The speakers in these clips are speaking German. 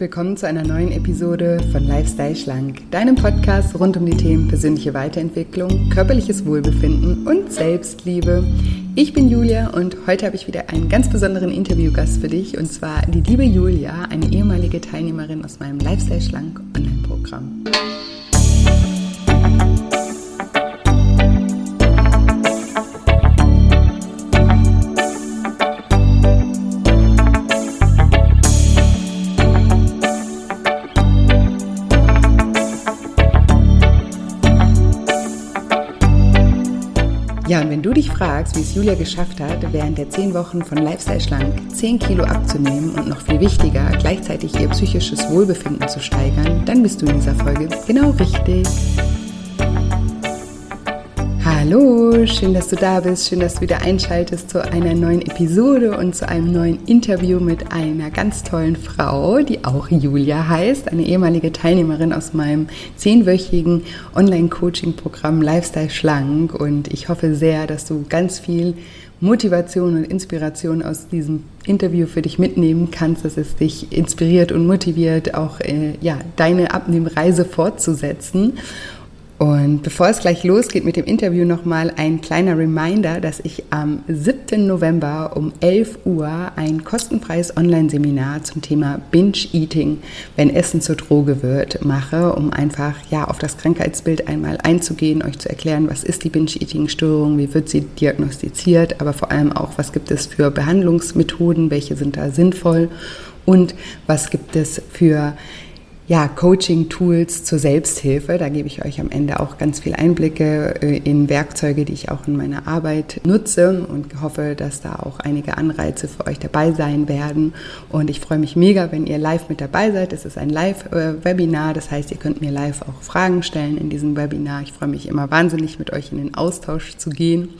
willkommen zu einer neuen Episode von Lifestyle Schlank, deinem Podcast rund um die Themen persönliche Weiterentwicklung, körperliches Wohlbefinden und Selbstliebe. Ich bin Julia und heute habe ich wieder einen ganz besonderen Interviewgast für dich und zwar die liebe Julia, eine ehemalige Teilnehmerin aus meinem Lifestyle Schlank Online-Programm. Du dich fragst, wie es Julia geschafft hat, während der zehn Wochen von Lifestyle Schlank 10 Kilo abzunehmen und noch viel wichtiger, gleichzeitig ihr psychisches Wohlbefinden zu steigern, dann bist du in dieser Folge genau richtig. Hallo, schön, dass du da bist, schön, dass du wieder einschaltest zu einer neuen Episode und zu einem neuen Interview mit einer ganz tollen Frau, die auch Julia heißt, eine ehemalige Teilnehmerin aus meinem zehnwöchigen Online-Coaching-Programm Lifestyle Schlank und ich hoffe sehr, dass du ganz viel Motivation und Inspiration aus diesem Interview für dich mitnehmen kannst, dass es dich inspiriert und motiviert, auch äh, ja, deine Abnehmreise fortzusetzen. Und bevor es gleich losgeht mit dem Interview nochmal ein kleiner Reminder, dass ich am 7. November um 11 Uhr ein kostenfreies Online-Seminar zum Thema Binge-Eating, wenn Essen zur Droge wird, mache, um einfach ja auf das Krankheitsbild einmal einzugehen, euch zu erklären, was ist die Binge-Eating-Störung, wie wird sie diagnostiziert, aber vor allem auch, was gibt es für Behandlungsmethoden, welche sind da sinnvoll und was gibt es für ja, Coaching-Tools zur Selbsthilfe. Da gebe ich euch am Ende auch ganz viel Einblicke äh, in Werkzeuge, die ich auch in meiner Arbeit nutze und hoffe, dass da auch einige Anreize für euch dabei sein werden. Und ich freue mich mega, wenn ihr live mit dabei seid. Es ist ein Live-Webinar, das heißt, ihr könnt mir live auch Fragen stellen in diesem Webinar. Ich freue mich immer wahnsinnig, mit euch in den Austausch zu gehen.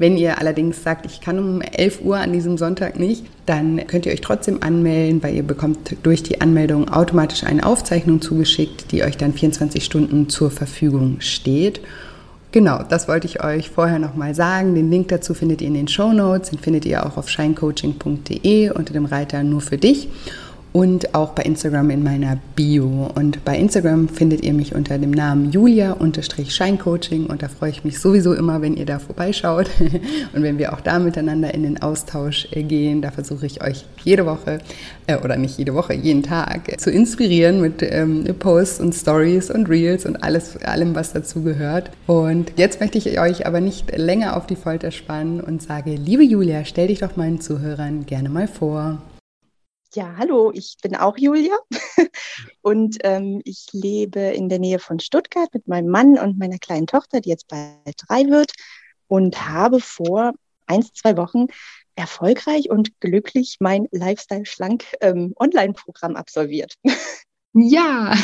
Wenn ihr allerdings sagt, ich kann um 11 Uhr an diesem Sonntag nicht, dann könnt ihr euch trotzdem anmelden, weil ihr bekommt durch die Anmeldung automatisch eine Aufzeichnung zugeschickt, die euch dann 24 Stunden zur Verfügung steht. Genau, das wollte ich euch vorher nochmal sagen. Den Link dazu findet ihr in den Show Notes, den findet ihr auch auf shinecoaching.de unter dem Reiter nur für dich und auch bei Instagram in meiner Bio. Und bei Instagram findet ihr mich unter dem Namen Julia-Scheincoaching und da freue ich mich sowieso immer, wenn ihr da vorbeischaut und wenn wir auch da miteinander in den Austausch äh, gehen. Da versuche ich euch jede Woche äh, oder nicht jede Woche, jeden Tag zu inspirieren mit ähm, Posts und Stories und Reels und alles, allem, was dazu gehört. Und jetzt möchte ich euch aber nicht länger auf die Folter spannen und sage, liebe Julia, stell dich doch meinen Zuhörern gerne mal vor. Ja, hallo, ich bin auch Julia und ähm, ich lebe in der Nähe von Stuttgart mit meinem Mann und meiner kleinen Tochter, die jetzt bald drei wird und habe vor ein, zwei Wochen erfolgreich und glücklich mein Lifestyle Schlank ähm, absolviert. Ja,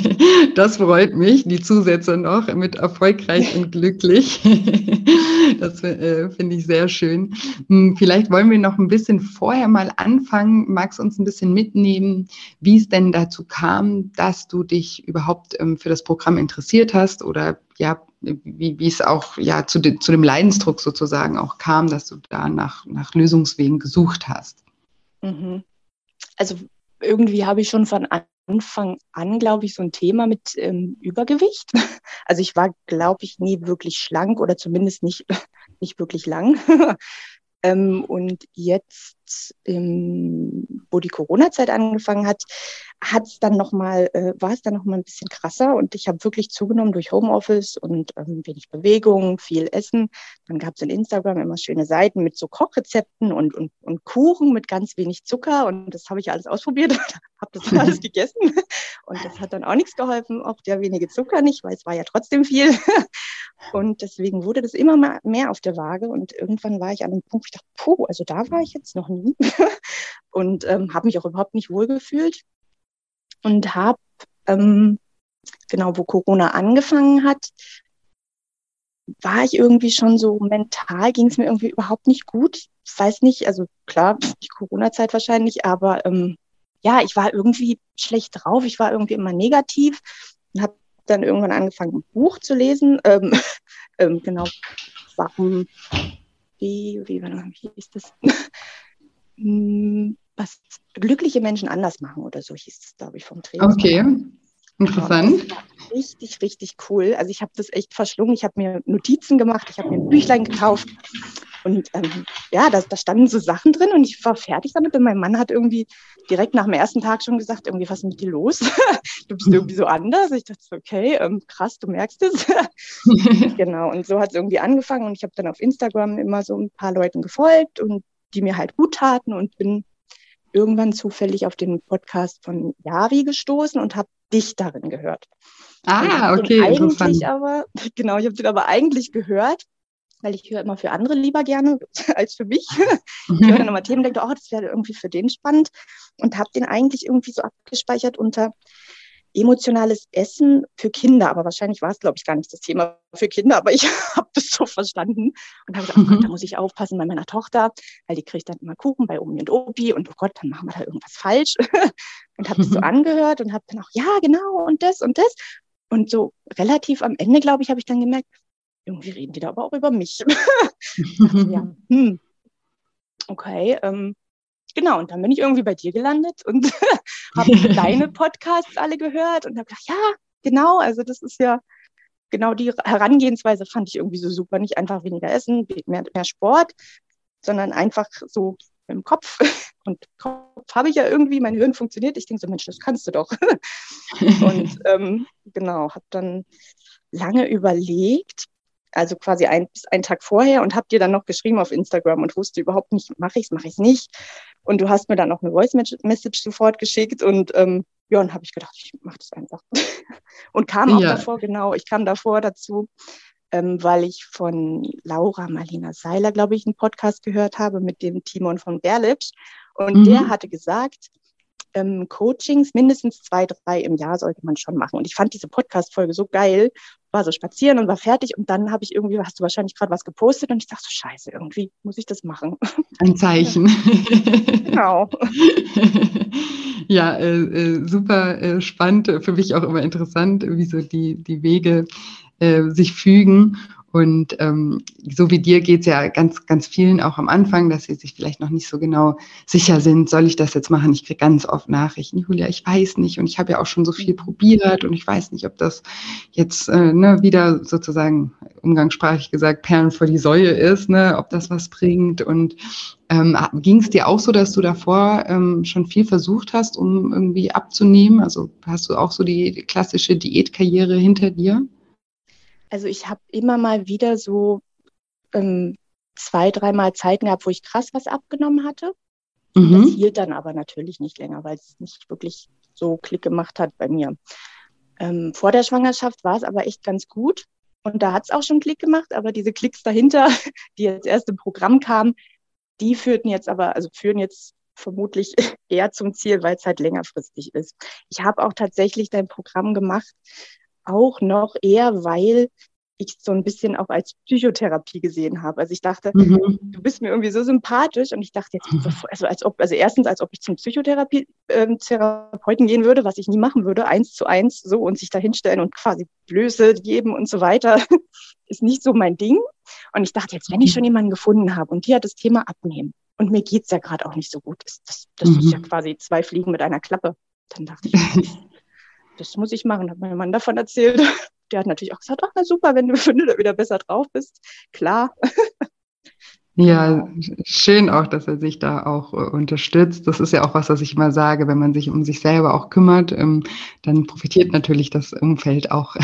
das freut mich. Die Zusätze noch mit erfolgreich und glücklich. Das äh, finde ich sehr schön. Hm, vielleicht wollen wir noch ein bisschen vorher mal anfangen. Magst uns ein bisschen mitnehmen, wie es denn dazu kam, dass du dich überhaupt ähm, für das Programm interessiert hast oder ja, wie, wie es auch ja zu, de, zu dem Leidensdruck sozusagen auch kam, dass du da nach, nach Lösungswegen gesucht hast? Mhm. Also irgendwie habe ich schon von Anfang an, glaube ich, so ein Thema mit ähm, Übergewicht. Also ich war, glaube ich, nie wirklich schlank oder zumindest nicht, nicht wirklich lang. ähm, und jetzt, ähm, wo die Corona-Zeit angefangen hat, hat es dann noch mal, äh, war es dann noch mal ein bisschen krasser und ich habe wirklich zugenommen durch Homeoffice und ähm, wenig Bewegung, viel Essen. Dann gab es in Instagram immer schöne Seiten mit so Kochrezepten und, und, und Kuchen mit ganz wenig Zucker und das habe ich alles ausprobiert, habe das alles gegessen und das hat dann auch nichts geholfen, auch der wenige Zucker nicht, weil es war ja trotzdem viel. Und deswegen wurde das immer mehr auf der Waage und irgendwann war ich an einem Punkt, ich dachte, puh, also da war ich jetzt noch nie und ähm, habe mich auch überhaupt nicht wohlgefühlt und habe, ähm, genau wo Corona angefangen hat, war ich irgendwie schon so mental, ging es mir irgendwie überhaupt nicht gut. Ich weiß nicht, also klar, die Corona-Zeit wahrscheinlich, aber ähm, ja, ich war irgendwie schlecht drauf, ich war irgendwie immer negativ und habe dann irgendwann angefangen, ein Buch zu lesen. Ähm, ähm, genau, warum, wie, wie, wie hieß das? Was glückliche Menschen anders machen oder so hieß es, glaube ich, vom Trainer. Okay. Interessant. Richtig, richtig cool. Also ich habe das echt verschlungen. Ich habe mir Notizen gemacht, ich habe mir ein Büchlein gekauft und ähm, ja, da, da standen so Sachen drin und ich war fertig damit. Und mein Mann hat irgendwie direkt nach dem ersten Tag schon gesagt, irgendwie, was ist mit dir los? du bist irgendwie so anders. Ich dachte, okay, ähm, krass, du merkst es. genau, und so hat es irgendwie angefangen. Und ich habe dann auf Instagram immer so ein paar Leuten gefolgt und die mir halt gut taten und bin irgendwann zufällig auf den Podcast von Yavi gestoßen und habe dich darin gehört. Ah, okay. Eigentlich aber, genau, ich habe den aber eigentlich gehört, weil ich höre immer für andere lieber gerne als für mich. Ich höre dann immer Themen denke, oh, das wäre irgendwie für den spannend und habe den eigentlich irgendwie so abgespeichert unter emotionales Essen für Kinder. Aber wahrscheinlich war es, glaube ich, gar nicht das Thema für Kinder, aber ich habe das so verstanden und habe gesagt, oh Gott, da muss ich aufpassen bei meiner Tochter, weil die kriegt dann immer Kuchen bei Omi und Opi und oh Gott, dann machen wir da irgendwas falsch. und habe das so angehört und habe dann auch, ja, genau, und das und das. Und so relativ am Ende, glaube ich, habe ich dann gemerkt, irgendwie reden die da aber auch über mich. dachte, ja, hm, okay, ähm, genau, und dann bin ich irgendwie bei dir gelandet und habe deine Podcasts alle gehört und habe gedacht, ja, genau, also das ist ja genau die Herangehensweise fand ich irgendwie so super. Nicht einfach weniger essen, mehr, mehr Sport, sondern einfach so im Kopf. Und Kopf habe ich ja irgendwie, mein Hirn funktioniert. Ich denke so, Mensch, das kannst du doch. und ähm, genau, habe dann lange überlegt, also quasi ein, bis einen Tag vorher und habe dir dann noch geschrieben auf Instagram und wusste überhaupt nicht, mache ich es, mache ich es nicht. Und du hast mir dann auch eine Voice Message sofort geschickt und ähm, ja, und habe ich gedacht, ich mache das einfach. und kam auch ja. davor, genau, ich kam davor dazu, ähm, weil ich von Laura Marlina Seiler, glaube ich, einen Podcast gehört habe mit dem Timon von Berlitsch. Und mhm. der hatte gesagt, ähm, Coachings, mindestens zwei, drei im Jahr sollte man schon machen. Und ich fand diese Podcast-Folge so geil, war so spazieren und war fertig und dann habe ich irgendwie, hast du wahrscheinlich gerade was gepostet und ich dachte so, scheiße, irgendwie muss ich das machen. Ein Zeichen. genau. ja, äh, äh, super äh, spannend, für mich auch immer interessant, wie so die, die Wege äh, sich fügen. Und ähm, so wie dir geht es ja ganz, ganz vielen auch am Anfang, dass sie sich vielleicht noch nicht so genau sicher sind, soll ich das jetzt machen? Ich kriege ganz oft Nachrichten, Julia, ich weiß nicht und ich habe ja auch schon so viel probiert und ich weiß nicht, ob das jetzt äh, ne, wieder sozusagen umgangssprachlich gesagt Perlen vor die Säue ist, ne, ob das was bringt. Und ähm, ging es dir auch so, dass du davor ähm, schon viel versucht hast, um irgendwie abzunehmen? Also hast du auch so die klassische Diätkarriere hinter dir? Also ich habe immer mal wieder so ähm, zwei, dreimal Zeiten gehabt, wo ich krass was abgenommen hatte. Mhm. Das hielt dann aber natürlich nicht länger, weil es nicht wirklich so Klick gemacht hat bei mir. Ähm, vor der Schwangerschaft war es aber echt ganz gut. Und da hat es auch schon Klick gemacht, aber diese Klicks dahinter, die jetzt erst im Programm kamen, die führten jetzt aber, also führen jetzt vermutlich eher zum Ziel, weil es halt längerfristig ist. Ich habe auch tatsächlich dein Programm gemacht, auch noch eher, weil ich so ein bisschen auch als Psychotherapie gesehen habe. Also ich dachte, mhm. du bist mir irgendwie so sympathisch und ich dachte jetzt, also als ob, also erstens, als ob ich zum Psychotherapie ähm, Therapeuten gehen würde, was ich nie machen würde, eins zu eins so und sich da hinstellen und quasi Blöße geben und so weiter, ist nicht so mein Ding. Und ich dachte jetzt, wenn ich schon jemanden gefunden habe und die hat das Thema abnehmen und mir geht's ja gerade auch nicht so gut, ist das, das mhm. ist ja quasi zwei Fliegen mit einer Klappe. Dann dachte ich, das muss ich machen, hat mein Mann davon erzählt. Der hat natürlich auch gesagt, ach na super, wenn du, wenn du wieder besser drauf bist. Klar. Ja, schön auch, dass er sich da auch äh, unterstützt. Das ist ja auch was, was ich immer sage, wenn man sich um sich selber auch kümmert, ähm, dann profitiert natürlich das Umfeld auch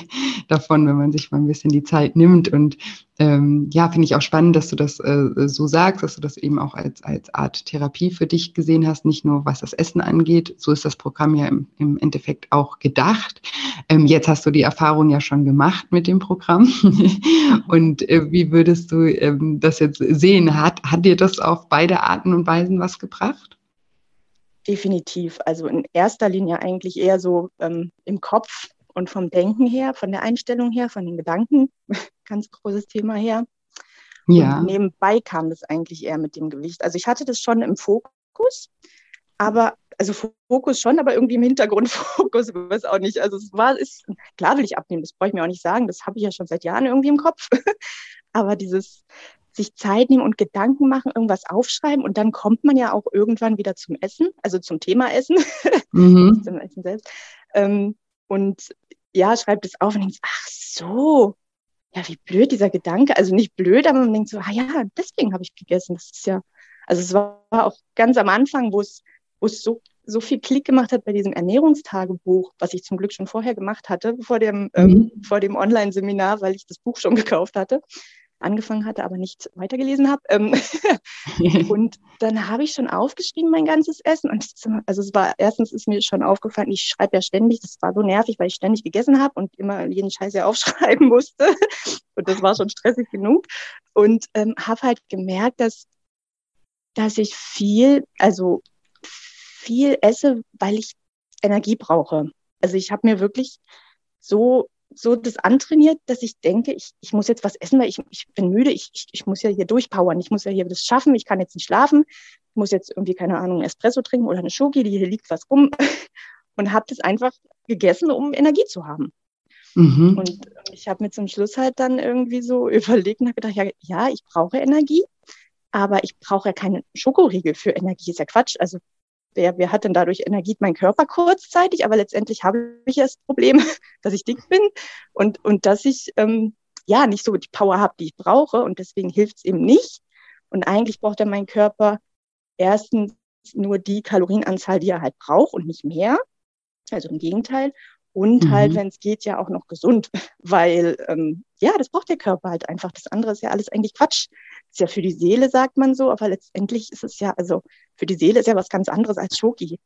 davon, wenn man sich mal ein bisschen die Zeit nimmt. Und ähm, ja, finde ich auch spannend, dass du das äh, so sagst, dass du das eben auch als, als Art Therapie für dich gesehen hast, nicht nur was das Essen angeht. So ist das Programm ja im, im Endeffekt auch gedacht. Ähm, jetzt hast du die Erfahrung ja schon gemacht mit dem Programm. und äh, wie würdest du ähm, das jetzt sehen? Hat, hat dir das auf beide Arten und Weisen was gebracht? Definitiv. Also in erster Linie eigentlich eher so ähm, im Kopf und vom Denken her, von der Einstellung her, von den Gedanken, ganz großes Thema her. Ja. Und nebenbei kam das eigentlich eher mit dem Gewicht. Also ich hatte das schon im Fokus, aber also Fokus schon, aber irgendwie im Hintergrund Fokus, weiß auch nicht. Also es war, ist, klar will ich abnehmen, das brauche ich mir auch nicht sagen, das habe ich ja schon seit Jahren irgendwie im Kopf. aber dieses sich Zeit nehmen und Gedanken machen, irgendwas aufschreiben und dann kommt man ja auch irgendwann wieder zum Essen, also zum Thema Essen, mhm. zum Essen selbst. Ähm, und ja, schreibt es auf und denkt, ach so, ja, wie blöd dieser Gedanke. Also nicht blöd, aber man denkt so, ah ja, deswegen habe ich gegessen. Das ist ja, also es war auch ganz am Anfang, wo es, wo es so, so viel Klick gemacht hat bei diesem Ernährungstagebuch, was ich zum Glück schon vorher gemacht hatte, vor dem, ähm, mhm. ähm, vor dem Online-Seminar, weil ich das Buch schon gekauft hatte angefangen hatte, aber nicht weitergelesen habe. Ähm, und dann habe ich schon aufgeschrieben, mein ganzes Essen. Und also es war, erstens ist mir schon aufgefallen, ich schreibe ja ständig, das war so nervig, weil ich ständig gegessen habe und immer jeden Scheiß ja aufschreiben musste. Und das war schon stressig genug. Und ähm, habe halt gemerkt, dass, dass ich viel, also viel esse, weil ich Energie brauche. Also ich habe mir wirklich so so das antrainiert, dass ich denke, ich, ich muss jetzt was essen, weil ich, ich bin müde, ich, ich, ich muss ja hier durchpowern, ich muss ja hier das schaffen, ich kann jetzt nicht schlafen, ich muss jetzt irgendwie, keine Ahnung, Espresso trinken oder eine Schoki, die hier liegt was rum und habe das einfach gegessen, um Energie zu haben. Mhm. Und ich habe mir zum Schluss halt dann irgendwie so überlegt und habe gedacht, ja, ja, ich brauche Energie, aber ich brauche ja keine Schokoriegel für Energie, ist ja Quatsch. Also wer, wer hat denn dadurch Energie? Mein Körper kurzzeitig, aber letztendlich habe ich ja das Problem, dass ich dick bin und, und dass ich ähm, ja nicht so die Power habe, die ich brauche und deswegen hilft es eben nicht. Und eigentlich braucht ja mein Körper erstens nur die Kalorienanzahl, die er halt braucht und nicht mehr. Also im Gegenteil. Und mhm. halt, wenn es geht, ja auch noch gesund, weil ähm, ja, das braucht der Körper halt einfach. Das andere ist ja alles eigentlich Quatsch ist ja für die Seele, sagt man so, aber letztendlich ist es ja, also für die Seele ist ja was ganz anderes als Schoki.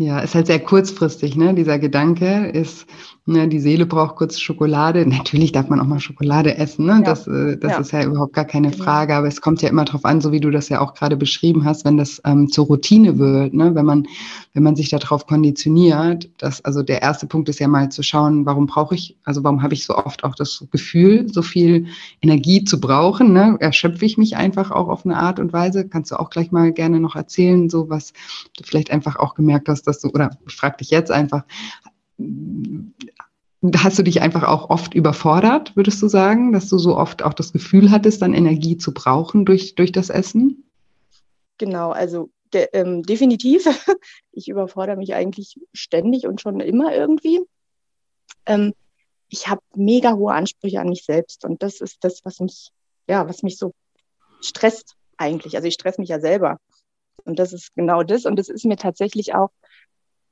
Ja, ist halt sehr kurzfristig, ne? Dieser Gedanke ist, ne, die Seele braucht kurz Schokolade. Natürlich darf man auch mal Schokolade essen, ne? Ja. Das, äh, das ja. ist ja überhaupt gar keine genau. Frage. Aber es kommt ja immer darauf an, so wie du das ja auch gerade beschrieben hast, wenn das ähm, zur Routine wird, ne? Wenn man, wenn man sich darauf konditioniert, dass, also der erste Punkt ist ja mal zu schauen, warum brauche ich, also warum habe ich so oft auch das Gefühl, so viel Energie zu brauchen, ne? Erschöpfe ich mich einfach auch auf eine Art und Weise? Kannst du auch gleich mal gerne noch erzählen, so was du vielleicht einfach auch gemerkt hast, dass du, oder ich frage dich jetzt einfach, hast du dich einfach auch oft überfordert, würdest du sagen, dass du so oft auch das Gefühl hattest, dann Energie zu brauchen durch, durch das Essen? Genau, also de, ähm, definitiv. Ich überfordere mich eigentlich ständig und schon immer irgendwie. Ähm, ich habe mega hohe Ansprüche an mich selbst und das ist das, was mich, ja, was mich so stresst eigentlich. Also ich stress mich ja selber. Und das ist genau das. Und das ist mir tatsächlich auch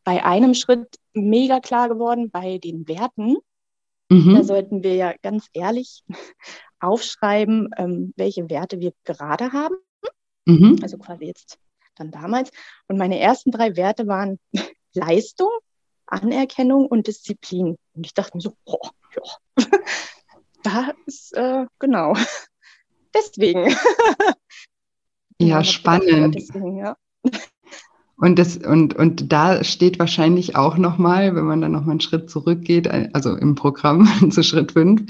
bei einem Schritt mega klar geworden, bei den Werten. Mhm. Da sollten wir ja ganz ehrlich aufschreiben, ähm, welche Werte wir gerade haben. Mhm. Also quasi jetzt dann damals. Und meine ersten drei Werte waren Leistung, Anerkennung und Disziplin. Und ich dachte mir so, boah, ja, da ist, äh, genau, deswegen. ja, spannend. Deswegen, ja. Und, das, und, und da steht wahrscheinlich auch nochmal, wenn man dann nochmal einen Schritt zurückgeht, also im Programm zu Schritt fünf,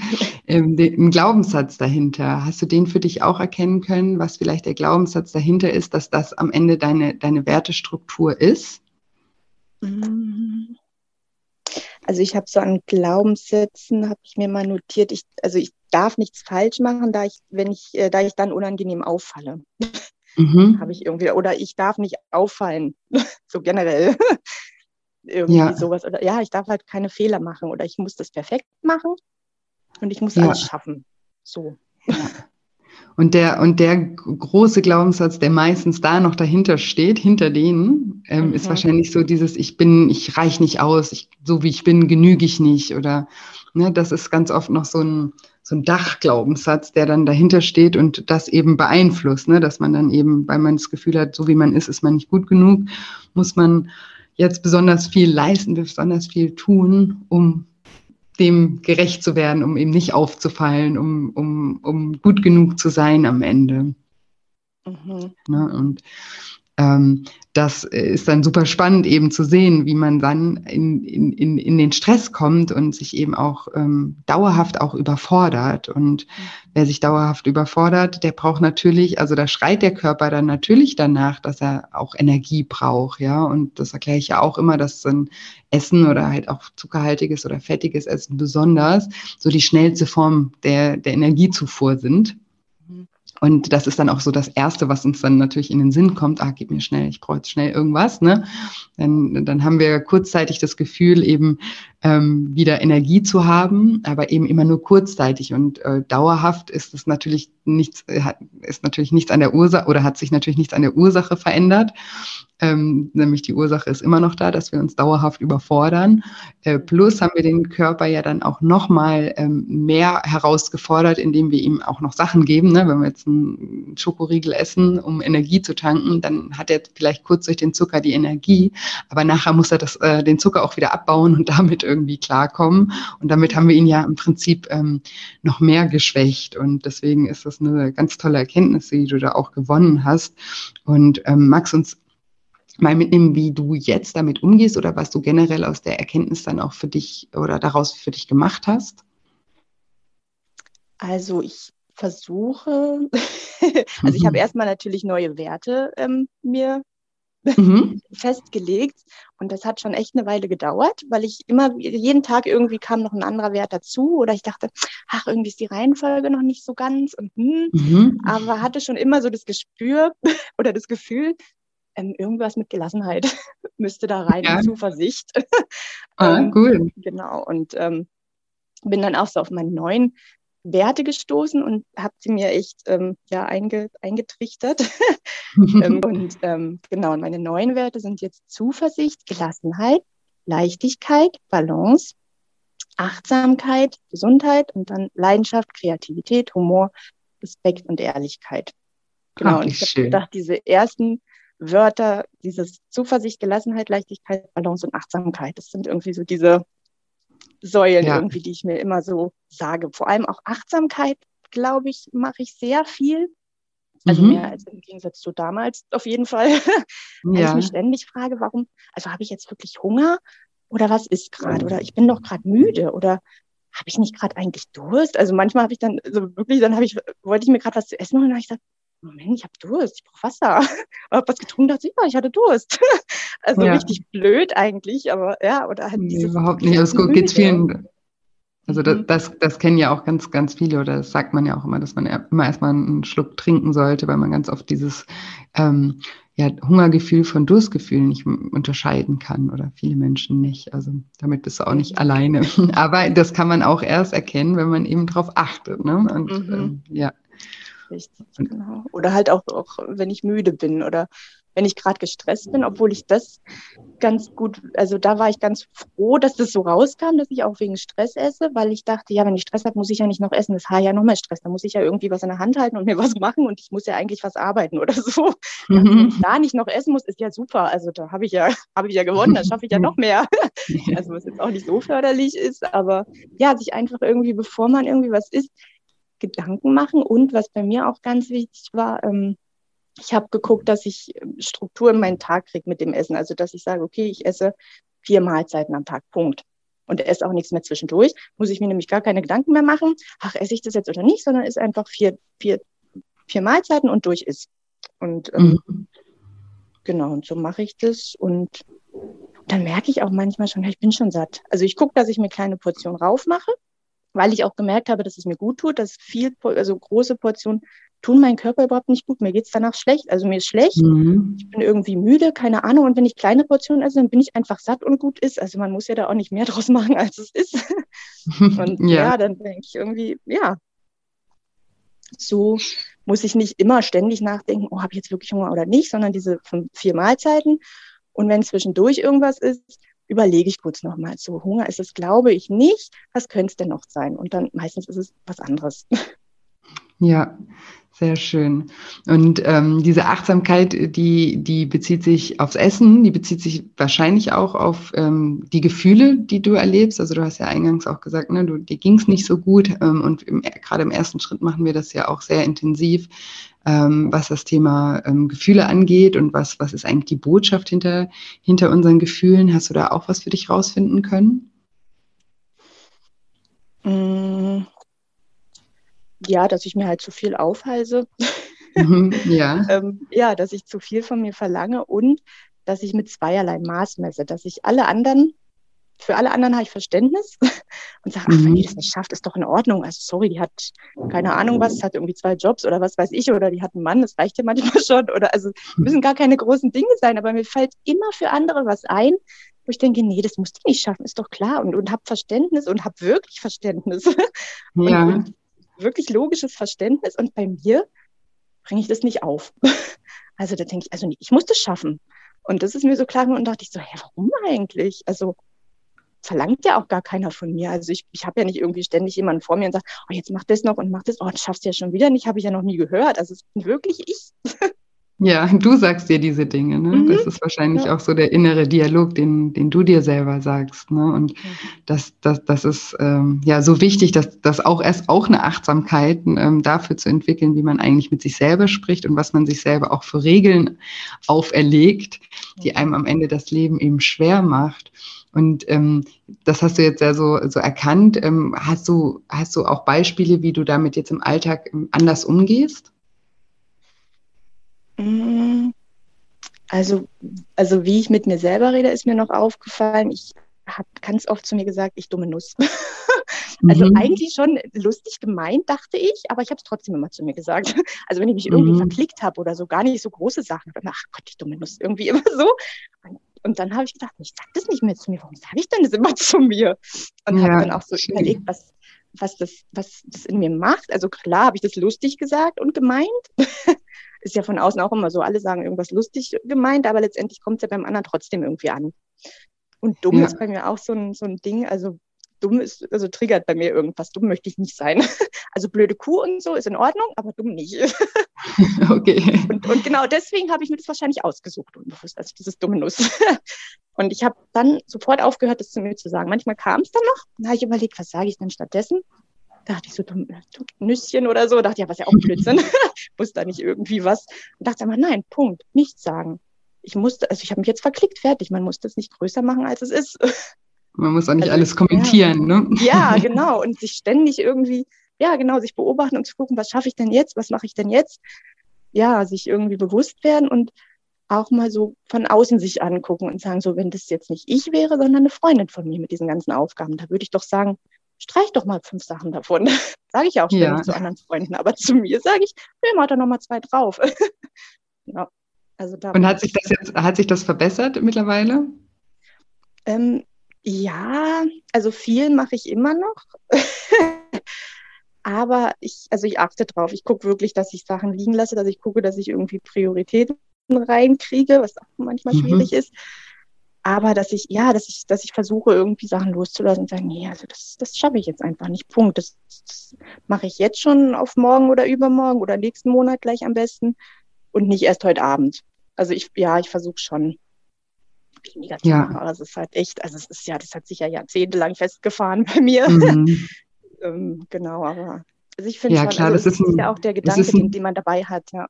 ähm, ein Glaubenssatz dahinter. Hast du den für dich auch erkennen können, was vielleicht der Glaubenssatz dahinter ist, dass das am Ende deine, deine Wertestruktur ist? Also ich habe so an Glaubenssätzen, habe ich mir mal notiert, ich, also ich darf nichts falsch machen, da ich, wenn ich, äh, da ich dann unangenehm auffalle. Mhm. Habe ich irgendwie, oder ich darf nicht auffallen, so generell. irgendwie ja. sowas. Oder ja, ich darf halt keine Fehler machen oder ich muss das perfekt machen und ich muss ja. alles schaffen. So. Ja. Und der, und der große Glaubenssatz, der meistens da noch dahinter steht, hinter denen, ähm, mhm. ist wahrscheinlich so dieses, ich bin, ich reich nicht aus, ich, so wie ich bin, genüge ich nicht. Oder ne, das ist ganz oft noch so ein, so ein Dachglaubenssatz, der dann dahinter steht und das eben beeinflusst, ne? dass man dann eben, weil man das Gefühl hat, so wie man ist, ist man nicht gut genug, muss man jetzt besonders viel leisten, besonders viel tun, um dem gerecht zu werden, um eben nicht aufzufallen, um, um, um gut genug zu sein am Ende. Mhm. Ne? Und das ist dann super spannend eben zu sehen, wie man dann in, in, in den Stress kommt und sich eben auch ähm, dauerhaft auch überfordert. Und wer sich dauerhaft überfordert, der braucht natürlich, also da schreit der Körper dann natürlich danach, dass er auch Energie braucht, ja. Und das erkläre ich ja auch immer, dass ein Essen oder halt auch zuckerhaltiges oder fettiges Essen besonders so die schnellste Form der, der Energiezufuhr sind. Und das ist dann auch so das Erste, was uns dann natürlich in den Sinn kommt, ah, gib mir schnell, ich brauche jetzt schnell irgendwas. Ne? Dann, dann haben wir kurzzeitig das Gefühl, eben ähm, wieder Energie zu haben, aber eben immer nur kurzzeitig. Und äh, dauerhaft ist es natürlich nichts, ist natürlich nichts an der Ursache oder hat sich natürlich nichts an der Ursache verändert. Ähm, nämlich die Ursache ist immer noch da, dass wir uns dauerhaft überfordern. Äh, plus haben wir den Körper ja dann auch nochmal ähm, mehr herausgefordert, indem wir ihm auch noch Sachen geben. Ne? Wenn wir jetzt einen Schokoriegel essen, um Energie zu tanken, dann hat er vielleicht kurz durch den Zucker die Energie, aber nachher muss er das, äh, den Zucker auch wieder abbauen und damit irgendwie klarkommen. Und damit haben wir ihn ja im Prinzip ähm, noch mehr geschwächt. Und deswegen ist das eine ganz tolle Erkenntnis, die du da auch gewonnen hast. Und ähm, magst uns mal mitnehmen, wie du jetzt damit umgehst oder was du generell aus der Erkenntnis dann auch für dich oder daraus für dich gemacht hast? Also ich versuche, also ich habe erstmal natürlich neue Werte ähm, mir mhm. festgelegt und das hat schon echt eine Weile gedauert, weil ich immer jeden Tag irgendwie kam noch ein anderer Wert dazu oder ich dachte, ach irgendwie ist die Reihenfolge noch nicht so ganz und hm, mhm. aber hatte schon immer so das Gespür oder das Gefühl, ähm, irgendwas mit Gelassenheit müsste da rein, ja. Zuversicht. ah, ähm, cool. Genau, und ähm, bin dann auch so auf meine neuen Werte gestoßen und habe sie mir echt ähm, ja, einge, eingetrichtert. ähm, und ähm, genau, und meine neuen Werte sind jetzt Zuversicht, Gelassenheit, Leichtigkeit, Balance, Achtsamkeit, Gesundheit und dann Leidenschaft, Kreativität, Humor, Respekt und Ehrlichkeit. Genau, Ach, und ich habe gedacht, diese ersten Wörter, dieses Zuversicht, Gelassenheit, Leichtigkeit, Balance und Achtsamkeit. Das sind irgendwie so diese Säulen ja. irgendwie, die ich mir immer so sage. Vor allem auch Achtsamkeit, glaube ich, mache ich sehr viel. Also mhm. mehr als im Gegensatz zu damals auf jeden Fall. Weil ja. ich mich ständig frage, warum, also habe ich jetzt wirklich Hunger oder was ist gerade? Oder ich bin doch gerade müde oder habe ich nicht gerade eigentlich Durst? Also manchmal habe ich dann, also wirklich, dann habe ich, wollte ich mir gerade was zu essen holen und dann habe ich gesagt, Moment, ich habe Durst, ich brauche Wasser. Ich habe was getrunken, dachte ich, ja, ich hatte Durst. Also ja. richtig blöd eigentlich, aber ja, oder halt nee, überhaupt nicht. Es geht vielen. Also das, mhm. das, das, kennen ja auch ganz, ganz viele oder das sagt man ja auch immer, dass man immer erstmal einen Schluck trinken sollte, weil man ganz oft dieses ähm, ja, Hungergefühl von Durstgefühl nicht unterscheiden kann oder viele Menschen nicht. Also damit bist du auch nicht alleine. Aber das kann man auch erst erkennen, wenn man eben darauf achtet. Ne? Und mhm. ähm, ja. Richtig, genau. Oder halt auch, auch wenn ich müde bin oder wenn ich gerade gestresst bin, obwohl ich das ganz gut, also da war ich ganz froh, dass das so rauskam, dass ich auch wegen Stress esse, weil ich dachte, ja, wenn ich Stress habe, muss ich ja nicht noch essen. Das hat ja noch mehr Stress. Da muss ich ja irgendwie was in der Hand halten und mir was machen und ich muss ja eigentlich was arbeiten oder so. Mhm. Wenn ich da nicht noch essen muss, ist ja super. Also da habe ich ja, habe ich ja gewonnen, da schaffe ich ja noch mehr. also was jetzt auch nicht so förderlich ist, aber ja, sich einfach irgendwie, bevor man irgendwie was isst, Gedanken machen. Und was bei mir auch ganz wichtig war, ähm, ich habe geguckt, dass ich ähm, Struktur in meinen Tag kriege mit dem Essen. Also dass ich sage, okay, ich esse vier Mahlzeiten am Tag, Punkt. Und esse auch nichts mehr zwischendurch. Muss ich mir nämlich gar keine Gedanken mehr machen, ach, esse ich das jetzt oder nicht, sondern ist einfach vier, vier, vier Mahlzeiten und durch ist. Und ähm, mhm. genau, und so mache ich das. Und dann merke ich auch manchmal schon, ich bin schon satt. Also ich gucke, dass ich mir kleine Portionen raufmache weil ich auch gemerkt habe, dass es mir gut tut, dass viel, also große Portionen tun meinen Körper überhaupt nicht gut. Mir geht es danach schlecht. Also mir ist schlecht, mhm. ich bin irgendwie müde, keine Ahnung. Und wenn ich kleine Portionen esse, dann bin ich einfach satt und gut ist. Also man muss ja da auch nicht mehr draus machen, als es ist. und ja, ja dann denke ich irgendwie, ja, so muss ich nicht immer ständig nachdenken, oh, habe ich jetzt wirklich Hunger oder nicht, sondern diese vier Mahlzeiten. Und wenn zwischendurch irgendwas ist, überlege ich kurz nochmal. So Hunger ist es, glaube ich, nicht. Was könnte es denn noch sein? Und dann meistens ist es was anderes. Ja, sehr schön. Und ähm, diese Achtsamkeit, die, die bezieht sich aufs Essen, die bezieht sich wahrscheinlich auch auf ähm, die Gefühle, die du erlebst. Also du hast ja eingangs auch gesagt, ne, du, dir ging es nicht so gut. Ähm, und gerade im ersten Schritt machen wir das ja auch sehr intensiv, ähm, was das Thema ähm, Gefühle angeht und was, was ist eigentlich die Botschaft hinter, hinter unseren Gefühlen. Hast du da auch was für dich rausfinden können? Mm. Ja, dass ich mir halt zu viel aufhalse. Mhm, ja. ähm, ja, dass ich zu viel von mir verlange und dass ich mit zweierlei Maß messe, dass ich alle anderen für alle anderen habe ich Verständnis und sage, ach, wenn die mhm. das nicht schafft, ist doch in Ordnung. Also sorry, die hat keine Ahnung was, hat irgendwie zwei Jobs oder was weiß ich, oder die hat einen Mann, das reicht ja manchmal schon. Oder also müssen gar keine großen Dinge sein, aber mir fällt immer für andere was ein, wo ich denke, nee, das musst du nicht schaffen, ist doch klar. Und, und hab Verständnis und hab wirklich Verständnis. Ja. Und, und wirklich logisches Verständnis. Und bei mir bringe ich das nicht auf. Also da denke ich, also ich muss das schaffen. Und das ist mir so klar geworden und dachte ich so, hä, warum eigentlich? Also verlangt ja auch gar keiner von mir. Also ich, ich habe ja nicht irgendwie ständig jemanden vor mir und sagt, oh, jetzt mach das noch und mach das. Oh, das schaffst du ja schon wieder nicht, habe ich ja noch nie gehört. Also es bin wirklich ich. Ja, du sagst dir diese Dinge. Ne? Mhm. Das ist wahrscheinlich ja. auch so der innere Dialog, den, den du dir selber sagst. Ne? Und mhm. das, das, das ist ähm, ja so wichtig, dass das auch erst auch eine Achtsamkeit ähm, dafür zu entwickeln, wie man eigentlich mit sich selber spricht und was man sich selber auch für Regeln auferlegt, die einem am Ende das Leben eben schwer macht. Und ähm, das hast du jetzt ja so, so erkannt. Ähm, hast, du, hast du auch Beispiele, wie du damit jetzt im Alltag ähm, anders umgehst? Mm, also, also wie ich mit mir selber rede, ist mir noch aufgefallen. Ich habe ganz oft zu mir gesagt, ich dumme Nuss. also mhm. eigentlich schon lustig gemeint, dachte ich, aber ich habe es trotzdem immer zu mir gesagt. Also wenn ich mich irgendwie mhm. verklickt habe oder so, gar nicht so große Sachen, dann ach Gott, ich dumme Nuss, irgendwie immer so. Und und dann habe ich gedacht, ich sage das nicht mehr zu mir. Warum sage ich denn das immer zu mir? Und ja, habe dann auch so schön. überlegt, was, was, das, was das in mir macht. Also klar habe ich das lustig gesagt und gemeint. Ist ja von außen auch immer so, alle sagen irgendwas lustig gemeint, aber letztendlich kommt es ja beim anderen trotzdem irgendwie an. Und dumm ja. ist bei mir auch so ein, so ein Ding. Also dumm ist, also triggert bei mir irgendwas. Dumm möchte ich nicht sein. Also blöde Kuh und so ist in Ordnung, aber dumm nicht. Okay. Und, und genau deswegen habe ich mir das wahrscheinlich ausgesucht, unbewusst, also dieses dumme Nuss. Und ich habe dann sofort aufgehört, das zu mir zu sagen. Manchmal kam es dann noch, dann habe ich überlegt, was sage ich denn stattdessen? Da dachte ich so, dumm, Nüsschen oder so. Da dachte ich, ja, was ja auch Blödsinn. Muss da nicht irgendwie was. Und dachte aber, nein, Punkt, nichts sagen. Ich musste, also ich habe mich jetzt verklickt, fertig. Man muss das nicht größer machen, als es ist. Man muss auch nicht also, alles kommentieren, ja. ne? Ja, genau. Und sich ständig irgendwie, ja, genau, sich beobachten und zu gucken, was schaffe ich denn jetzt? Was mache ich denn jetzt? Ja, sich irgendwie bewusst werden und auch mal so von außen sich angucken und sagen, so, wenn das jetzt nicht ich wäre, sondern eine Freundin von mir mit diesen ganzen Aufgaben, da würde ich doch sagen, streich doch mal fünf Sachen davon. sage ich auch ja. zu anderen Freunden, aber zu mir sage ich, nee, mach da noch mal zwei drauf. ja, also da und hat sich das jetzt, hat sich das verbessert mittlerweile? Ähm, ja, also viel mache ich immer noch. Aber ich, also ich achte drauf. Ich gucke wirklich, dass ich Sachen liegen lasse, dass ich gucke, dass ich irgendwie Prioritäten reinkriege, was auch manchmal mhm. schwierig ist. Aber dass ich, ja, dass ich, dass ich versuche, irgendwie Sachen loszulassen und sagen, nee, also das, das schaffe ich jetzt einfach nicht. Punkt. Das, das mache ich jetzt schon auf morgen oder übermorgen oder nächsten Monat gleich am besten und nicht erst heute Abend. Also ich, ja, ich versuche schon weniger zu ja. machen. Aber es ist halt echt, also es ist ja, das hat sich ja jahrzehntelang festgefahren bei mir. Mhm. ähm, genau, aber also ich finde ja, schon, klar, also das ist, ein, ja auch der Gedanke, ein, den, den man dabei hat, ja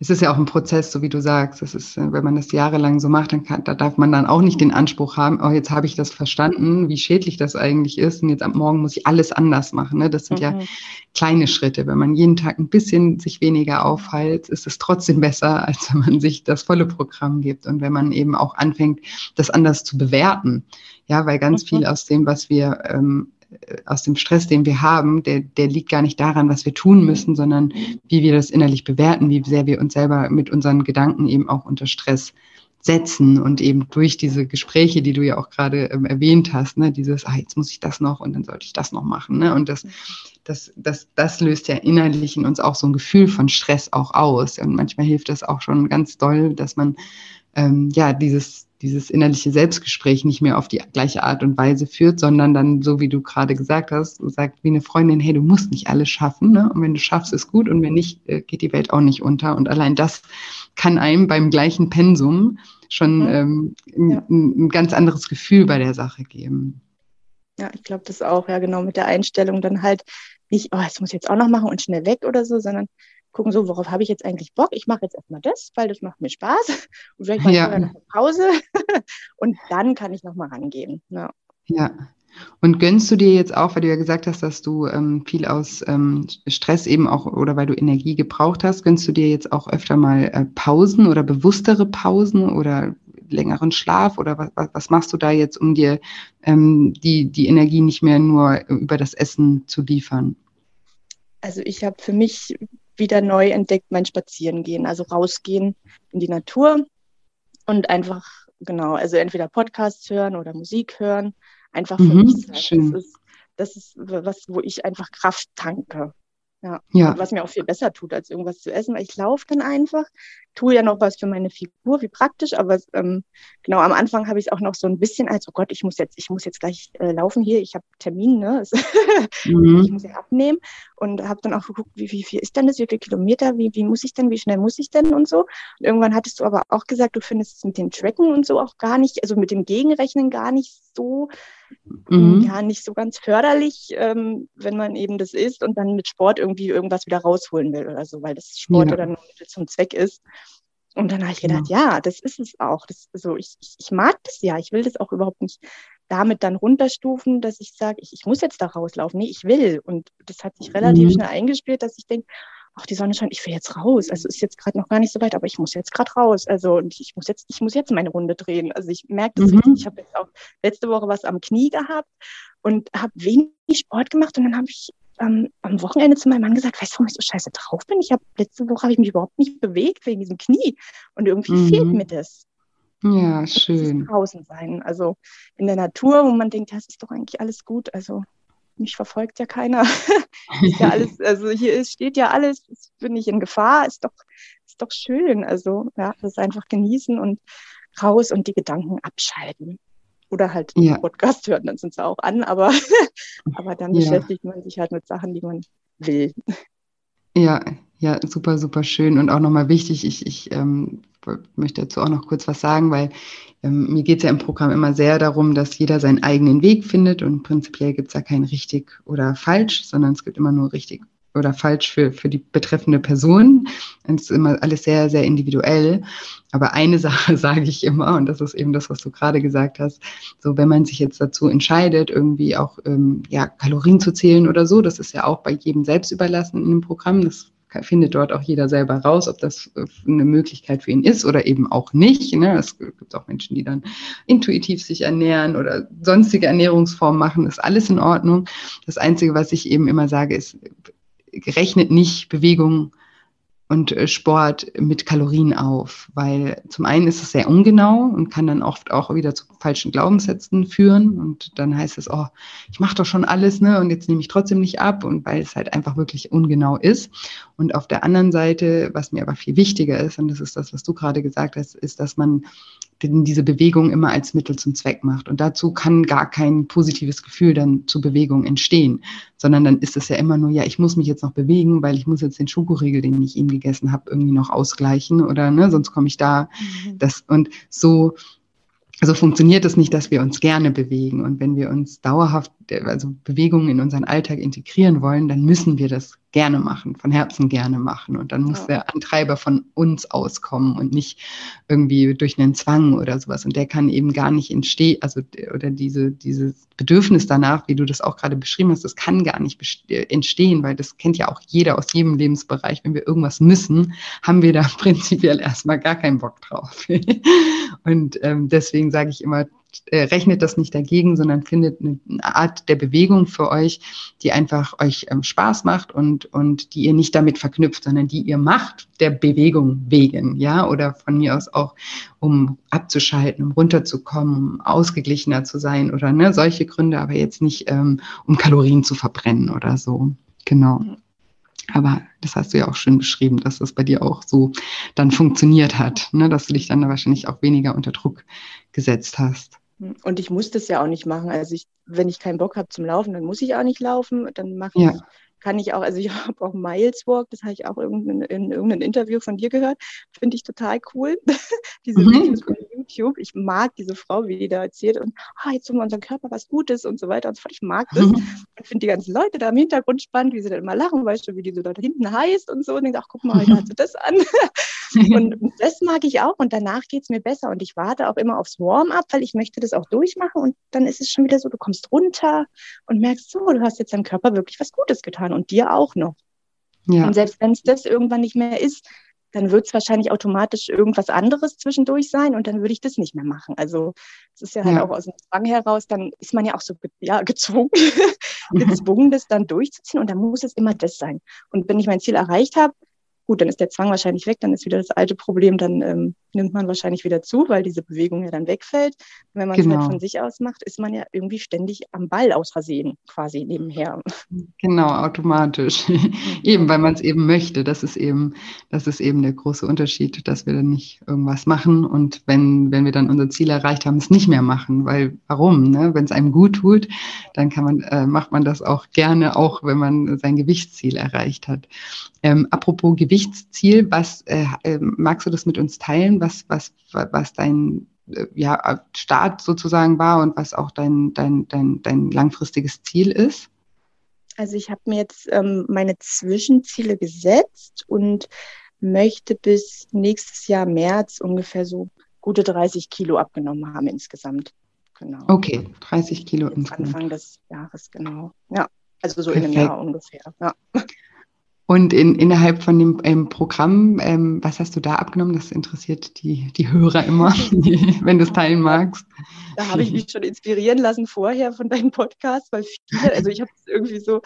es ist ja auch ein Prozess, so wie du sagst. Es ist, wenn man das jahrelang so macht, dann kann, da darf man dann auch nicht den Anspruch haben, oh, jetzt habe ich das verstanden, wie schädlich das eigentlich ist und jetzt am Morgen muss ich alles anders machen. Ne? Das sind mhm. ja kleine Schritte. Wenn man jeden Tag ein bisschen sich weniger aufhält, ist es trotzdem besser, als wenn man sich das volle Programm gibt und wenn man eben auch anfängt, das anders zu bewerten. Ja, weil ganz mhm. viel aus dem, was wir ähm, aus dem Stress, den wir haben, der, der liegt gar nicht daran, was wir tun müssen, sondern wie wir das innerlich bewerten, wie sehr wir uns selber mit unseren Gedanken eben auch unter Stress setzen und eben durch diese Gespräche, die du ja auch gerade ähm, erwähnt hast, ne, dieses, ah, jetzt muss ich das noch und dann sollte ich das noch machen, ne, und das, das, das, das löst ja innerlich in uns auch so ein Gefühl von Stress auch aus. Und manchmal hilft das auch schon ganz doll, dass man ähm, ja dieses dieses innerliche Selbstgespräch nicht mehr auf die gleiche Art und Weise führt, sondern dann, so wie du gerade gesagt hast, sagt wie eine Freundin, hey, du musst nicht alles schaffen. Ne? Und wenn du schaffst, ist gut und wenn nicht, äh, geht die Welt auch nicht unter. Und allein das kann einem beim gleichen Pensum schon ähm, ja. ein, ein ganz anderes Gefühl bei der Sache geben. Ja, ich glaube das auch, ja, genau, mit der Einstellung dann halt nicht, oh, das muss ich jetzt auch noch machen und schnell weg oder so, sondern gucken so, worauf habe ich jetzt eigentlich Bock? Ich mache jetzt erstmal das, weil das macht mir Spaß. Und vielleicht mache ich ja. noch eine Pause und dann kann ich nochmal rangehen. Ja. ja. Und gönnst du dir jetzt auch, weil du ja gesagt hast, dass du ähm, viel aus ähm, Stress eben auch oder weil du Energie gebraucht hast, gönnst du dir jetzt auch öfter mal äh, Pausen oder bewusstere Pausen oder längeren Schlaf oder was, was machst du da jetzt, um dir ähm, die, die Energie nicht mehr nur über das Essen zu liefern? Also ich habe für mich wieder neu entdeckt mein Spazierengehen, also rausgehen in die Natur und einfach, genau, also entweder Podcasts hören oder Musik hören, einfach für mhm, mich. Das ist, das ist was, wo ich einfach Kraft tanke. Ja. ja. Was mir auch viel besser tut, als irgendwas zu essen, weil ich laufe dann einfach, tue ja noch was für meine Figur, wie praktisch, aber ähm, genau am Anfang habe ich es auch noch so ein bisschen als, oh Gott, ich muss jetzt, ich muss jetzt gleich äh, laufen hier, ich habe Termin, ne? mhm. ich muss ja abnehmen und habe dann auch geguckt, wie, wie viel ist denn das, wie viele Kilometer, wie, wie muss ich denn, wie schnell muss ich denn und so. Und irgendwann hattest du aber auch gesagt, du findest es mit dem Tracken und so auch gar nicht, also mit dem Gegenrechnen gar nicht so mhm. ja nicht so ganz förderlich, ähm, wenn man eben das isst und dann mit Sport irgendwie irgendwas wieder rausholen will oder so, weil das Sport ja, dann Mittel zum Zweck ist. Und dann habe ich gedacht, ja. ja, das ist es auch. Das, so, ich, ich, ich mag das ja. Ich will das auch überhaupt nicht damit dann runterstufen, dass ich sage, ich, ich muss jetzt da rauslaufen. Nee, ich will. Und das hat sich relativ mhm. schnell eingespielt, dass ich denke, ach, die Sonne scheint, ich will jetzt raus. Also ist jetzt gerade noch gar nicht so weit, aber ich muss jetzt gerade raus. Also und ich muss jetzt, ich muss jetzt meine Runde drehen. Also ich merke das mhm. richtig. Ich habe jetzt auch letzte Woche was am Knie gehabt und habe wenig Sport gemacht und dann habe ich ähm, am Wochenende zu meinem Mann gesagt, weißt du, warum ich so scheiße drauf bin? Ich habe letzte Woche habe ich mich überhaupt nicht bewegt wegen diesem Knie und irgendwie mhm. fehlt mir das. Ja, schön. Draußen sein, also in der Natur, wo man denkt, das ist doch eigentlich alles gut. Also mich verfolgt ja keiner. ist ja alles, also hier ist, steht ja alles, bin ich in Gefahr, ist doch, ist doch schön. Also ja, das einfach genießen und raus und die Gedanken abschalten. Oder halt ja. Podcast hören, dann sind sie auch an, aber, aber dann ja. beschäftigt man sich halt mit Sachen, die man will. Ja, ja, super, super schön und auch nochmal wichtig, ich, ich ähm, möchte dazu auch noch kurz was sagen, weil ähm, mir geht es ja im Programm immer sehr darum, dass jeder seinen eigenen Weg findet und prinzipiell gibt es ja kein richtig oder falsch, sondern es gibt immer nur richtig oder falsch für, für die betreffende Person. Es ist immer alles sehr, sehr individuell. Aber eine Sache sage ich immer, und das ist eben das, was du gerade gesagt hast, so wenn man sich jetzt dazu entscheidet, irgendwie auch ähm, ja, Kalorien zu zählen oder so, das ist ja auch bei jedem selbst überlassen in dem Programm. Das findet dort auch jeder selber raus, ob das äh, eine Möglichkeit für ihn ist oder eben auch nicht. Ne? Es gibt auch Menschen, die dann intuitiv sich ernähren oder sonstige Ernährungsformen machen, ist alles in Ordnung. Das Einzige, was ich eben immer sage, ist, rechnet nicht Bewegung und äh, Sport mit Kalorien auf, weil zum einen ist es sehr ungenau und kann dann oft auch wieder zu falschen Glaubenssätzen führen und dann heißt es, oh, ich mache doch schon alles, ne, und jetzt nehme ich trotzdem nicht ab und weil es halt einfach wirklich ungenau ist. Und auf der anderen Seite, was mir aber viel wichtiger ist, und das ist das, was du gerade gesagt hast, ist, dass man diese Bewegung immer als Mittel zum Zweck macht. Und dazu kann gar kein positives Gefühl dann zur Bewegung entstehen, sondern dann ist es ja immer nur, ja, ich muss mich jetzt noch bewegen, weil ich muss jetzt den Schokoriegel, den ich eben gegessen habe, irgendwie noch ausgleichen oder ne, sonst komme ich da. Mhm. Das, und so so funktioniert es nicht, dass wir uns gerne bewegen. Und wenn wir uns dauerhaft, also Bewegungen in unseren Alltag integrieren wollen, dann müssen wir das gerne machen, von Herzen gerne machen. Und dann muss ja. der Antreiber von uns auskommen und nicht irgendwie durch einen Zwang oder sowas. Und der kann eben gar nicht entstehen, also oder diese, dieses Bedürfnis danach, wie du das auch gerade beschrieben hast, das kann gar nicht entstehen, weil das kennt ja auch jeder aus jedem Lebensbereich. Wenn wir irgendwas müssen, haben wir da prinzipiell erstmal gar keinen Bock drauf. und ähm, deswegen sage ich immer, äh, rechnet das nicht dagegen, sondern findet eine, Art der Bewegung für euch, die einfach euch ähm, Spaß macht und, und die ihr nicht damit verknüpft, sondern die ihr macht der Bewegung wegen, ja, oder von mir aus auch, um abzuschalten, um runterzukommen, um ausgeglichener zu sein oder ne, solche Gründe, aber jetzt nicht, ähm, um Kalorien zu verbrennen oder so. Genau. Aber das hast du ja auch schön beschrieben, dass das bei dir auch so dann funktioniert hat, ne? dass du dich dann wahrscheinlich auch weniger unter Druck gesetzt hast. Und ich muss das ja auch nicht machen. Also ich, wenn ich keinen Bock habe zum Laufen, dann muss ich auch nicht laufen. Dann mache ich, ja. kann ich auch, also ich habe auch Miles Walk, das habe ich auch in, in irgendeinem Interview von dir gehört. Finde ich total cool. diese mhm. Videos von YouTube. Ich mag diese Frau, wie die da erzählt und ah, jetzt tun wir unserem Körper was Gutes und so weiter und so fort. Ich mag das. Mhm. Und finde die ganzen Leute da im Hintergrund spannend, wie sie dann immer lachen, weißt du, wie die so da hinten heißt und so. Und ich dachte, ach, guck mal, heute hat sie das an. Und das mag ich auch und danach geht es mir besser. Und ich warte auch immer aufs Warm-up, weil ich möchte das auch durchmachen. Und dann ist es schon wieder so, du kommst runter und merkst so, du hast jetzt deinem Körper wirklich was Gutes getan und dir auch noch. Ja. Und selbst wenn es das irgendwann nicht mehr ist, dann wird es wahrscheinlich automatisch irgendwas anderes zwischendurch sein und dann würde ich das nicht mehr machen. Also es ist ja halt ja. auch aus dem Zwang heraus, dann ist man ja auch so ja, gezwungen, gezwungen, das dann durchzuziehen und dann muss es immer das sein. Und wenn ich mein Ziel erreicht habe, gut, dann ist der Zwang wahrscheinlich weg, dann ist wieder das alte Problem, dann ähm, nimmt man wahrscheinlich wieder zu, weil diese Bewegung ja dann wegfällt. Und wenn man es halt genau. halt von sich aus macht, ist man ja irgendwie ständig am Ball aus Versehen quasi nebenher. Genau, automatisch. eben, weil man es eben möchte. Das ist eben, das ist eben der große Unterschied, dass wir dann nicht irgendwas machen und wenn, wenn wir dann unser Ziel erreicht haben, es nicht mehr machen. Weil warum? Ne? Wenn es einem gut tut, dann kann man, äh, macht man das auch gerne, auch wenn man sein Gewichtsziel erreicht hat. Ähm, apropos Gewichtsziel, was äh, äh, magst du das mit uns teilen, was, was, was dein äh, ja, Start sozusagen war und was auch dein, dein, dein, dein langfristiges Ziel ist? Also ich habe mir jetzt ähm, meine Zwischenziele gesetzt und möchte bis nächstes Jahr März ungefähr so gute 30 Kilo abgenommen haben insgesamt. Genau. Okay, 30 Kilo insgesamt. Anfang des Jahres, genau. Ja, also so Perfekt. in einem Jahr ungefähr. Ja. Und in, innerhalb von dem ähm, Programm, ähm, was hast du da abgenommen? Das interessiert die, die Hörer immer, wenn du es teilen magst. Da habe ich mich schon inspirieren lassen vorher von deinem Podcast, weil viele, also ich habe es irgendwie so,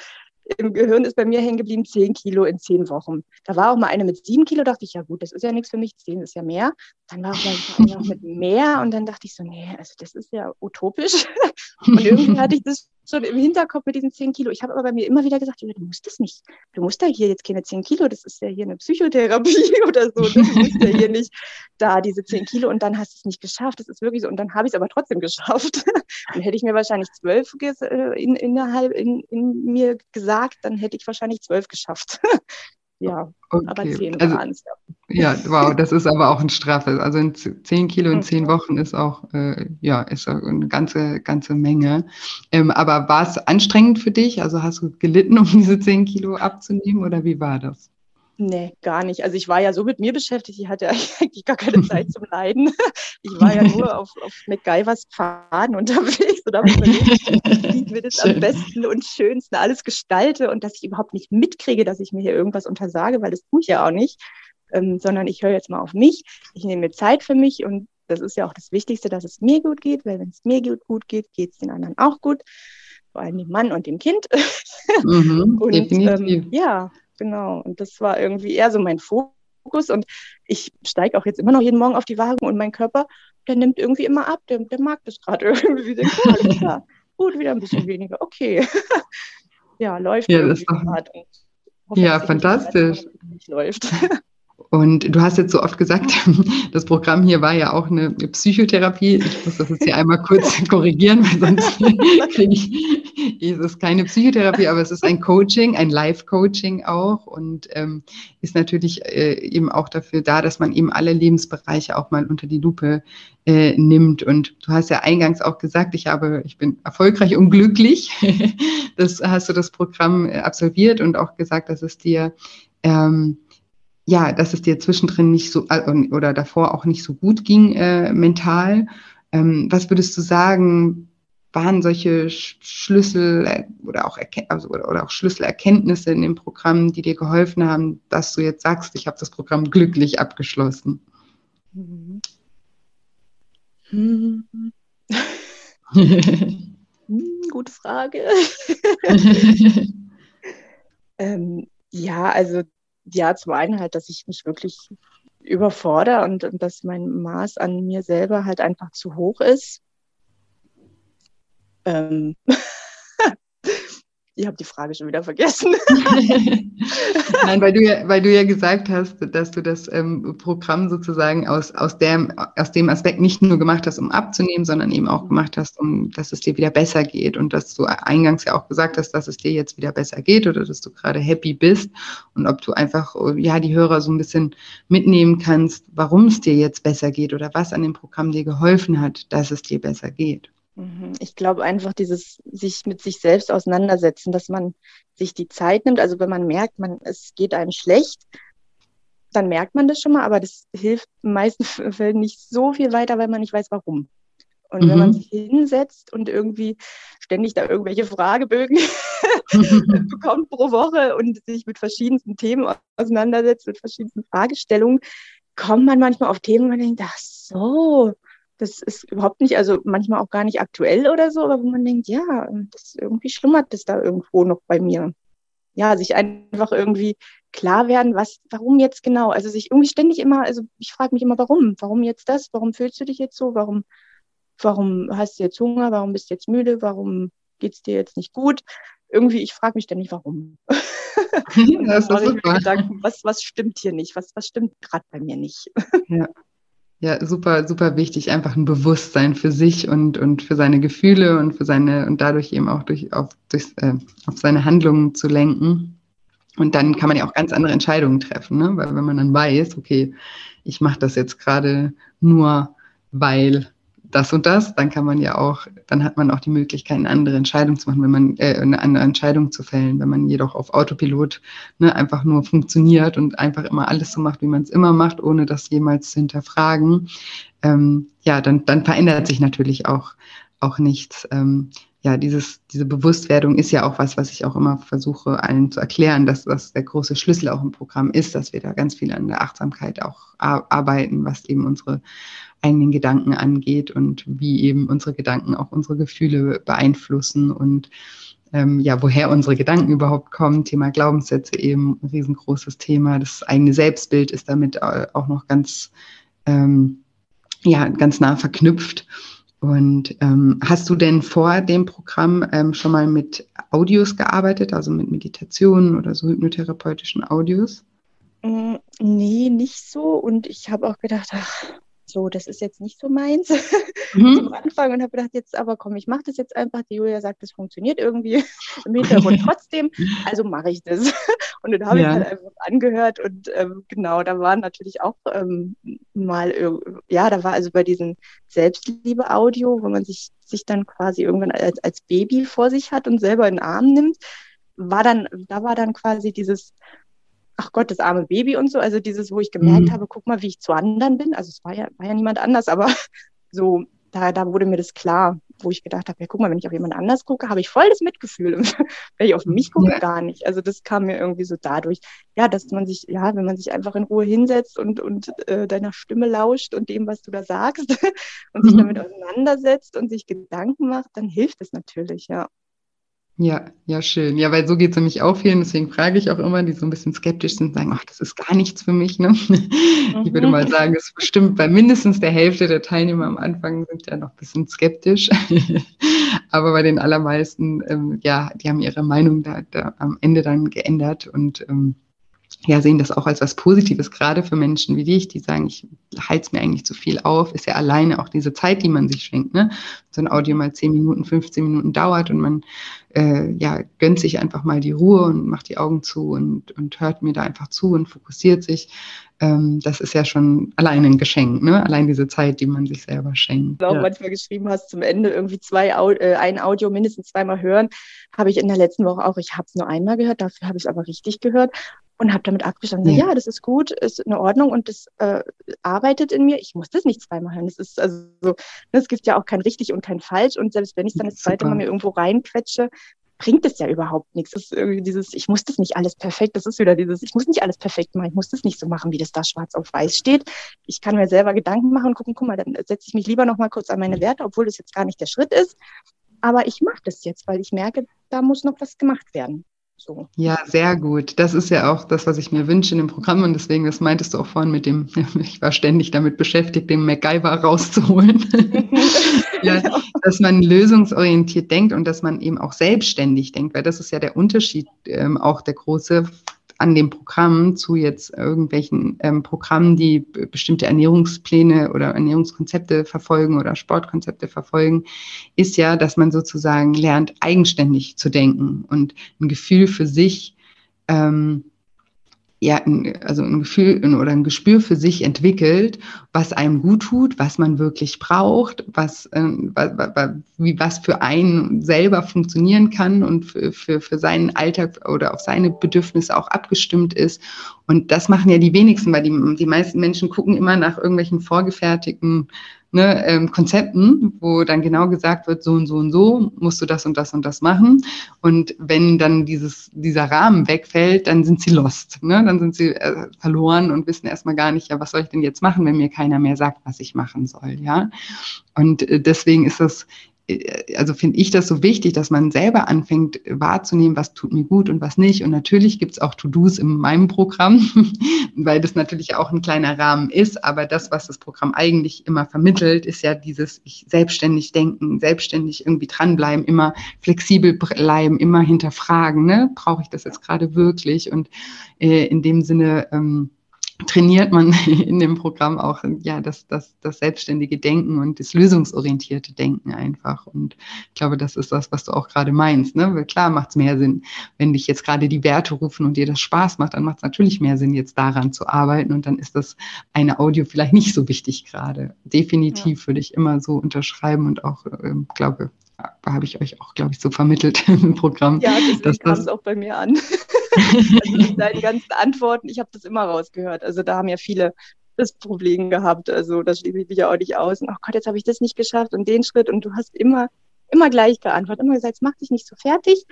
im Gehirn ist bei mir hängen geblieben, 10 Kilo in 10 Wochen. Da war auch mal eine mit 7 Kilo, dachte ich, ja gut, das ist ja nichts für mich, 10 ist ja mehr. Dann war auch mal eine mit mehr und dann dachte ich so, nee, also das ist ja utopisch. Und irgendwie hatte ich das schon im Hinterkopf mit diesen 10 Kilo. Ich habe aber bei mir immer wieder gesagt, du musst das nicht. Du musst da hier jetzt keine 10 Kilo, das ist ja hier eine Psychotherapie oder so. Du musst ja hier nicht da diese 10 Kilo und dann hast du es nicht geschafft. Das ist wirklich so. Und dann habe ich es aber trotzdem geschafft. Und hätte ich mir wahrscheinlich 12 äh, in, innerhalb in, in mir gesagt, dann hätte ich wahrscheinlich 12 geschafft. Ja, okay. aber zehn also, waren es. Ja. ja, wow, das ist aber auch ein Strafe. Also in zehn Kilo in zehn Wochen ist auch, äh, ja, ist auch eine ganze, ganze Menge. Ähm, aber war es anstrengend für dich? Also hast du gelitten, um diese zehn Kilo abzunehmen oder wie war das? Nee, gar nicht. Also ich war ja so mit mir beschäftigt, ich hatte eigentlich gar keine Zeit zum Leiden. Ich war ja nur auf, auf MacGyvers Pfaden unterwegs und habe überlegt, wie ich mir das Schön. am besten und schönsten alles gestalte und dass ich überhaupt nicht mitkriege, dass ich mir hier irgendwas untersage, weil das tue ich ja auch nicht, ähm, sondern ich höre jetzt mal auf mich. Ich nehme mir Zeit für mich und das ist ja auch das Wichtigste, dass es mir gut geht, weil wenn es mir gut geht, geht es den anderen auch gut, vor allem dem Mann und dem Kind. Mhm, und ähm, ja, Genau. Und das war irgendwie eher so mein Fokus. Und ich steige auch jetzt immer noch jeden Morgen auf die Waage und mein Körper, der nimmt irgendwie immer ab. Der, der mag das gerade irgendwie. Der, alles klar. Gut, wieder ein bisschen weniger. Okay. ja, läuft ja, irgendwie gerade. Ja, fantastisch. Läuft. Und du hast jetzt so oft gesagt, das Programm hier war ja auch eine Psychotherapie. Ich muss das jetzt hier einmal kurz korrigieren, weil sonst kriege ich, ist es keine Psychotherapie, aber es ist ein Coaching, ein Live-Coaching auch und ähm, ist natürlich äh, eben auch dafür da, dass man eben alle Lebensbereiche auch mal unter die Lupe äh, nimmt. Und du hast ja eingangs auch gesagt, ich habe, ich bin erfolgreich und glücklich. das hast du das Programm äh, absolviert und auch gesagt, dass es dir ähm, ja, dass es dir zwischendrin nicht so äh, oder davor auch nicht so gut ging äh, mental. Ähm, was würdest du sagen, waren solche Schlüssel äh, oder auch, also, oder, oder, auch Schlüsselerkenntnisse in dem Programm, die dir geholfen haben, dass du jetzt sagst, ich habe das Programm glücklich abgeschlossen? Mhm. Hm. Gute Frage. ähm, ja, also ja, zum einen halt, dass ich mich wirklich überfordere und, und dass mein Maß an mir selber halt einfach zu hoch ist. Ähm, ich habe die Frage schon wieder vergessen. Nein, weil du, ja, weil du ja gesagt hast, dass du das ähm, Programm sozusagen aus, aus, dem, aus dem Aspekt nicht nur gemacht hast, um abzunehmen, sondern eben auch gemacht hast, um dass es dir wieder besser geht. Und dass du eingangs ja auch gesagt hast, dass es dir jetzt wieder besser geht oder dass du gerade happy bist. Und ob du einfach ja die Hörer so ein bisschen mitnehmen kannst, warum es dir jetzt besser geht oder was an dem Programm dir geholfen hat, dass es dir besser geht. Mhm. Ich glaube einfach dieses sich mit sich selbst auseinandersetzen, dass man sich die Zeit nimmt. Also wenn man merkt, man, es geht einem schlecht, dann merkt man das schon mal, aber das hilft in meisten Fällen nicht so viel weiter, weil man nicht weiß, warum. Und mhm. wenn man mhm. sich hinsetzt und irgendwie ständig da irgendwelche Fragebögen bekommt pro Woche und sich mit verschiedensten Themen auseinandersetzt, mit verschiedensten Fragestellungen, kommt man manchmal auf Themen, wo man denkt, ach so, das ist überhaupt nicht, also manchmal auch gar nicht aktuell oder so, aber wo man denkt, ja, das irgendwie schlummert das da irgendwo noch bei mir. Ja, sich einfach irgendwie klar werden, was, warum jetzt genau? Also sich irgendwie ständig immer, also ich frage mich immer, warum? Warum jetzt das? Warum fühlst du dich jetzt so? Warum, warum hast du jetzt Hunger? Warum bist du jetzt müde? Warum geht's dir jetzt nicht gut? Irgendwie, ich frage mich ständig, warum. das ist super. Gedanken, was, was stimmt hier nicht? Was, was stimmt gerade bei mir nicht? ja. Ja, super, super wichtig, einfach ein Bewusstsein für sich und, und für seine Gefühle und für seine und dadurch eben auch durch, auf, durch, äh, auf seine Handlungen zu lenken. Und dann kann man ja auch ganz andere Entscheidungen treffen, ne? Weil wenn man dann weiß, okay, ich mache das jetzt gerade nur, weil das und das, dann kann man ja auch, dann hat man auch die Möglichkeit, eine andere Entscheidung zu machen, wenn man äh, eine andere Entscheidung zu fällen. Wenn man jedoch auf Autopilot ne, einfach nur funktioniert und einfach immer alles so macht, wie man es immer macht, ohne das jemals zu hinterfragen, ähm, ja, dann, dann verändert sich natürlich auch, auch nichts. Ähm, ja, dieses, diese Bewusstwerdung ist ja auch was, was ich auch immer versuche, allen zu erklären, dass das der große Schlüssel auch im Programm ist, dass wir da ganz viel an der Achtsamkeit auch arbeiten, was eben unsere eigenen Gedanken angeht und wie eben unsere Gedanken auch unsere Gefühle beeinflussen und ähm, ja, woher unsere Gedanken überhaupt kommen. Thema Glaubenssätze eben ein riesengroßes Thema. Das eigene Selbstbild ist damit auch noch ganz, ähm, ja, ganz nah verknüpft. Und ähm, hast du denn vor dem Programm ähm, schon mal mit Audios gearbeitet, also mit Meditationen oder so hypnotherapeutischen Audios? Mm, nee, nicht so. Und ich habe auch gedacht, ach, so, das ist jetzt nicht so meins mhm. zum Anfang und habe gedacht, jetzt aber komm, ich mache das jetzt einfach. Die Julia sagt, das funktioniert irgendwie im Hintergrund trotzdem, also mache ich das. Und dann habe ja. ich halt einfach angehört und ähm, genau, da waren natürlich auch ähm, mal, ja, da war also bei diesem Selbstliebe-Audio, wo man sich, sich dann quasi irgendwann als, als Baby vor sich hat und selber in den Arm nimmt, war dann, da war dann quasi dieses ach Gott, das arme Baby und so. Also dieses, wo ich gemerkt mhm. habe, guck mal, wie ich zu anderen bin. Also es war ja, war ja niemand anders, aber so, da, da wurde mir das klar, wo ich gedacht habe, ja, guck mal, wenn ich auf jemand anders gucke, habe ich voll das Mitgefühl. wenn ich auf mich gucke, ja. gar nicht. Also das kam mir irgendwie so dadurch, ja, dass man sich, ja, wenn man sich einfach in Ruhe hinsetzt und, und äh, deiner Stimme lauscht und dem, was du da sagst und mhm. sich damit auseinandersetzt und sich Gedanken macht, dann hilft es natürlich, ja. Ja, ja, schön. Ja, weil so geht es nämlich auch vielen. Deswegen frage ich auch immer, die so ein bisschen skeptisch sind, sagen, ach, das ist gar nichts für mich. Ne? Mhm. Ich würde mal sagen, es ist bestimmt bei mindestens der Hälfte der Teilnehmer am Anfang sind ja noch ein bisschen skeptisch. Aber bei den allermeisten, ähm, ja, die haben ihre Meinung da, da am Ende dann geändert und ähm, ja, sehen das auch als was Positives, gerade für Menschen wie dich, die sagen, ich halte es mir eigentlich zu viel auf, ist ja alleine auch diese Zeit, die man sich schenkt. Ne? So ein Audio mal 10 Minuten, 15 Minuten dauert und man äh, ja, gönnt sich einfach mal die Ruhe und macht die Augen zu und, und hört mir da einfach zu und fokussiert sich. Ähm, das ist ja schon allein ein Geschenk, ne? allein diese Zeit, die man sich selber schenkt. Du auch ja. manchmal geschrieben hast, zum Ende irgendwie zwei, äh, ein Audio mindestens zweimal hören, habe ich in der letzten Woche auch, ich habe es nur einmal gehört, dafür habe ich es aber richtig gehört und habe damit abgestanden, ja. ja. das ist gut, ist in Ordnung und das äh, arbeitet in mir. Ich muss das nicht zweimal hören. Das ist also so, es gibt ja auch kein richtig und kein falsch und selbst wenn ich dann das zweite Mal mir irgendwo reinquetsche, bringt es ja überhaupt nichts. Das ist irgendwie dieses, ich muss das nicht alles perfekt, das ist wieder dieses, ich muss nicht alles perfekt machen, ich muss das nicht so machen, wie das da schwarz auf weiß steht. Ich kann mir selber Gedanken machen und gucken, guck mal, dann setze ich mich lieber noch mal kurz an meine Werte, obwohl das jetzt gar nicht der Schritt ist. Aber ich mache das jetzt, weil ich merke, da muss noch was gemacht werden. So. Ja, sehr gut. Das ist ja auch das, was ich mir wünsche in dem Programm. Und deswegen, das meintest du auch vorhin mit dem, ich war ständig damit beschäftigt, den MacGyver rauszuholen. ja, dass man lösungsorientiert denkt und dass man eben auch selbstständig denkt, weil das ist ja der Unterschied, ähm, auch der große an dem Programm zu jetzt irgendwelchen ähm, Programmen, die bestimmte Ernährungspläne oder Ernährungskonzepte verfolgen oder Sportkonzepte verfolgen, ist ja, dass man sozusagen lernt, eigenständig zu denken und ein Gefühl für sich ähm, ja, also ein Gefühl oder ein Gespür für sich entwickelt, was einem gut tut, was man wirklich braucht, was, äh, wie was für einen selber funktionieren kann und für, für, für seinen Alltag oder auf seine Bedürfnisse auch abgestimmt ist. Und das machen ja die wenigsten, weil die, die meisten Menschen gucken immer nach irgendwelchen vorgefertigten ne, ähm, Konzepten, wo dann genau gesagt wird, so und so und so musst du das und das und das machen. Und wenn dann dieses, dieser Rahmen wegfällt, dann sind sie lost. Ne? Dann sind sie äh, verloren und wissen erstmal gar nicht, ja, was soll ich denn jetzt machen, wenn mir keiner mehr sagt, was ich machen soll. Ja. Und äh, deswegen ist das also finde ich das so wichtig, dass man selber anfängt wahrzunehmen, was tut mir gut und was nicht. Und natürlich gibt es auch To-Dos in meinem Programm, weil das natürlich auch ein kleiner Rahmen ist. Aber das, was das Programm eigentlich immer vermittelt, ist ja dieses selbstständig denken, selbstständig irgendwie dranbleiben, immer flexibel bleiben, immer hinterfragen. Ne? Brauche ich das jetzt gerade wirklich? Und äh, in dem Sinne ähm, trainiert man in dem Programm auch ja das, das, das selbstständige Denken und das lösungsorientierte Denken einfach. Und ich glaube, das ist das, was du auch gerade meinst. Ne? Weil klar macht es mehr Sinn, wenn dich jetzt gerade die Werte rufen und dir das Spaß macht, dann macht es natürlich mehr Sinn, jetzt daran zu arbeiten. Und dann ist das eine Audio vielleicht nicht so wichtig gerade. Definitiv ja. würde ich immer so unterschreiben und auch, äh, glaube, habe ich euch auch, glaube ich, so vermittelt im Programm. Ja, das kam es auch bei mir an. also deine ganzen Antworten, ich habe das immer rausgehört. Also da haben ja viele das Problem gehabt. Also das schließe ich mich ja auch nicht aus. Und, oh Gott, jetzt habe ich das nicht geschafft und den Schritt. Und du hast immer, immer gleich geantwortet. Immer gesagt, mach dich nicht so fertig.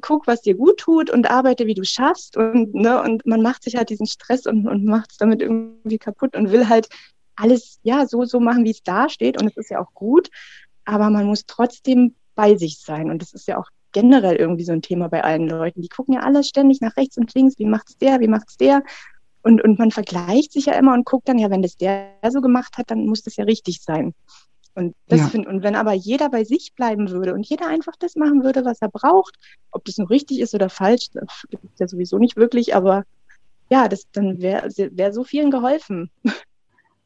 Guck, was dir gut tut und arbeite, wie du schaffst. Und, ne, und man macht sich halt diesen Stress und, und macht es damit irgendwie kaputt und will halt alles ja so, so machen, wie es da steht. Und es ist ja auch gut. Aber man muss trotzdem bei sich sein. Und das ist ja auch generell irgendwie so ein Thema bei allen Leuten. Die gucken ja alle ständig nach rechts und links, wie macht's der, wie macht's der? Und, und man vergleicht sich ja immer und guckt dann, ja, wenn das der so gemacht hat, dann muss das ja richtig sein. Und, das ja. find, und wenn aber jeder bei sich bleiben würde und jeder einfach das machen würde, was er braucht, ob das nun richtig ist oder falsch, das gibt es ja sowieso nicht wirklich, aber ja, das, dann wäre wär so vielen geholfen.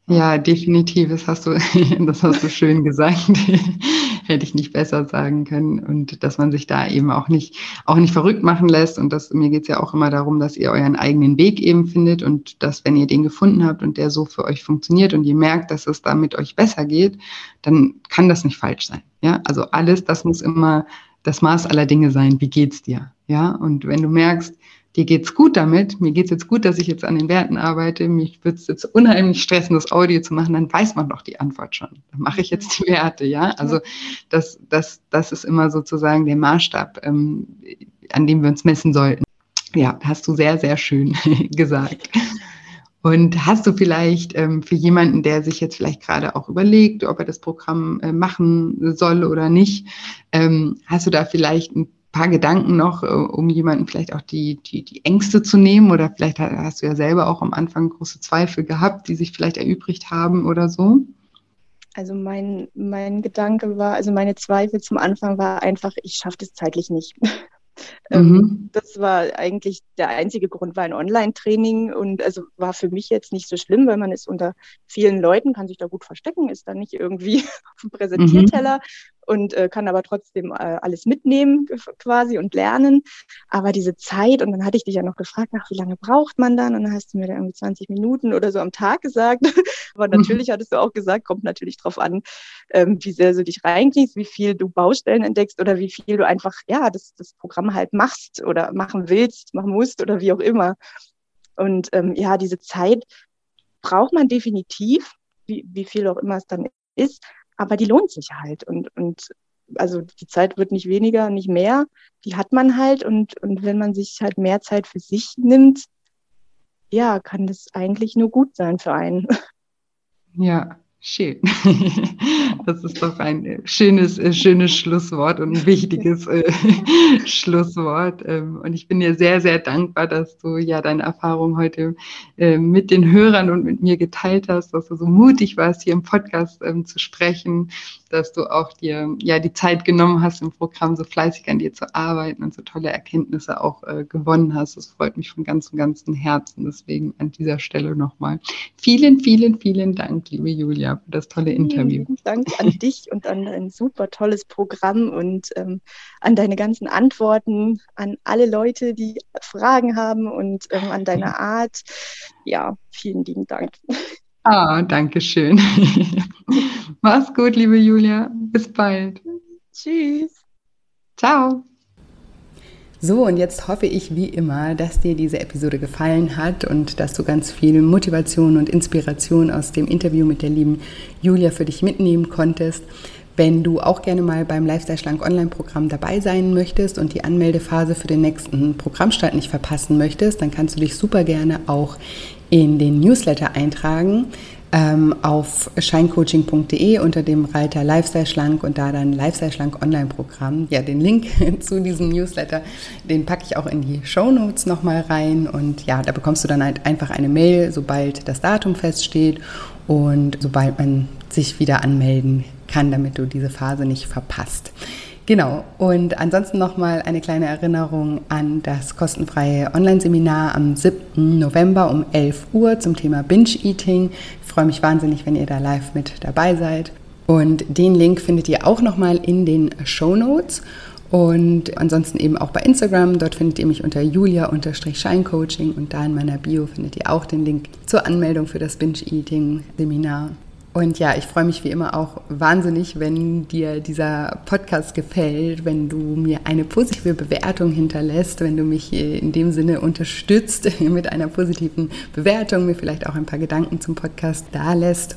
Ja, definitiv. Das hast du, das hast du schön gesagt. Hätte ich nicht besser sagen können. Und dass man sich da eben auch nicht, auch nicht verrückt machen lässt. Und das, mir geht's ja auch immer darum, dass ihr euren eigenen Weg eben findet und dass, wenn ihr den gefunden habt und der so für euch funktioniert und ihr merkt, dass es damit euch besser geht, dann kann das nicht falsch sein. Ja, also alles, das muss immer das Maß aller Dinge sein. Wie geht's dir? Ja, und wenn du merkst, dir geht's gut damit, mir geht's jetzt gut, dass ich jetzt an den Werten arbeite, mich würde es jetzt unheimlich stressen, das Audio zu machen, dann weiß man doch die Antwort schon. Dann mache ich jetzt die Werte, ja. Also das, das, das ist immer sozusagen der Maßstab, ähm, an dem wir uns messen sollten. Ja, hast du sehr, sehr schön gesagt. Und hast du vielleicht ähm, für jemanden, der sich jetzt vielleicht gerade auch überlegt, ob er das Programm äh, machen soll oder nicht, ähm, hast du da vielleicht ein paar Gedanken noch, äh, um jemanden vielleicht auch die, die, die Ängste zu nehmen? Oder vielleicht hast du ja selber auch am Anfang große Zweifel gehabt, die sich vielleicht erübrigt haben oder so? Also mein, mein Gedanke war, also meine Zweifel zum Anfang war einfach, ich schaffe das zeitlich nicht. Ähm, mhm. Das war eigentlich der einzige Grund, war ein Online-Training und also war für mich jetzt nicht so schlimm, weil man ist unter vielen Leuten, kann sich da gut verstecken, ist dann nicht irgendwie auf dem Präsentierteller mhm und äh, kann aber trotzdem äh, alles mitnehmen quasi und lernen. Aber diese Zeit, und dann hatte ich dich ja noch gefragt, nach wie lange braucht man dann? Und dann hast du mir da irgendwie 20 Minuten oder so am Tag gesagt. aber mhm. natürlich hattest du auch gesagt, kommt natürlich drauf an, ähm, wie sehr du dich reinkriegst, wie viel du Baustellen entdeckst oder wie viel du einfach, ja, das, das Programm halt machst oder machen willst, machen musst oder wie auch immer. Und ähm, ja, diese Zeit braucht man definitiv, wie, wie viel auch immer es dann ist aber die lohnt sich halt. Und, und also die Zeit wird nicht weniger, nicht mehr. Die hat man halt. Und, und wenn man sich halt mehr Zeit für sich nimmt, ja, kann das eigentlich nur gut sein für einen. Ja, Schön. Das ist doch ein äh, schönes, äh, schönes Schlusswort und ein wichtiges äh, Schlusswort. Ähm, und ich bin dir sehr, sehr dankbar, dass du ja deine Erfahrung heute mit den Hörern und mit mir geteilt hast, dass du so mutig warst, hier im Podcast ähm, zu sprechen, dass du auch dir ja die Zeit genommen hast, im Programm so fleißig an dir zu arbeiten und so tolle Erkenntnisse auch gewonnen hast. Das freut mich von ganzem, ganzem Herzen. Deswegen an dieser Stelle nochmal vielen, vielen, vielen Dank, liebe Julia für das tolle Interview. Vielen Dank an dich und an ein super tolles Programm und ähm, an deine ganzen Antworten, an alle Leute, die Fragen haben und ähm, an deine Art. Ja, vielen lieben Dank. Ah, danke schön. Mach's gut, liebe Julia. Bis bald. Tschüss. Ciao. So, und jetzt hoffe ich wie immer, dass dir diese Episode gefallen hat und dass du ganz viel Motivation und Inspiration aus dem Interview mit der lieben Julia für dich mitnehmen konntest. Wenn du auch gerne mal beim Lifestyle Schlank Online-Programm dabei sein möchtest und die Anmeldephase für den nächsten Programmstart nicht verpassen möchtest, dann kannst du dich super gerne auch in den Newsletter eintragen ähm, auf scheincoaching.de unter dem Reiter Lifestyle Schlank und da dann Lifestyle Schlank Online-Programm. Ja, den Link zu diesem Newsletter, den packe ich auch in die Show Notes nochmal rein und ja, da bekommst du dann halt einfach eine Mail, sobald das Datum feststeht und sobald man sich wieder anmelden kann, damit du diese Phase nicht verpasst. Genau. Und ansonsten nochmal eine kleine Erinnerung an das kostenfreie Online-Seminar am 7. November um 11 Uhr zum Thema Binge-Eating. Ich freue mich wahnsinnig, wenn ihr da live mit dabei seid. Und den Link findet ihr auch nochmal in den Show Notes. Und ansonsten eben auch bei Instagram. Dort findet ihr mich unter julia-scheincoaching und da in meiner Bio findet ihr auch den Link zur Anmeldung für das Binge-Eating-Seminar. Und ja, ich freue mich wie immer auch wahnsinnig, wenn dir dieser Podcast gefällt, wenn du mir eine positive Bewertung hinterlässt, wenn du mich in dem Sinne unterstützt mit einer positiven Bewertung, mir vielleicht auch ein paar Gedanken zum Podcast da lässt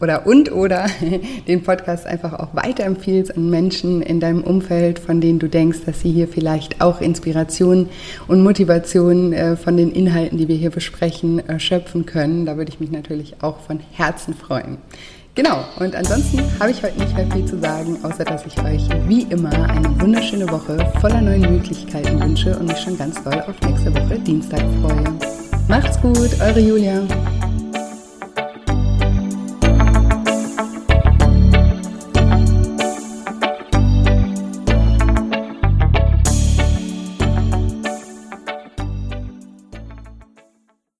oder und oder den Podcast einfach auch weiterempfiehlst an Menschen in deinem Umfeld, von denen du denkst, dass sie hier vielleicht auch Inspiration und Motivation äh, von den Inhalten, die wir hier besprechen, schöpfen können. Da würde ich mich natürlich auch von Herzen freuen. Genau, und ansonsten habe ich heute nicht mehr viel zu sagen, außer dass ich euch wie immer eine wunderschöne Woche voller neuen Möglichkeiten wünsche und mich schon ganz doll auf nächste Woche Dienstag freue. Macht's gut, eure Julia.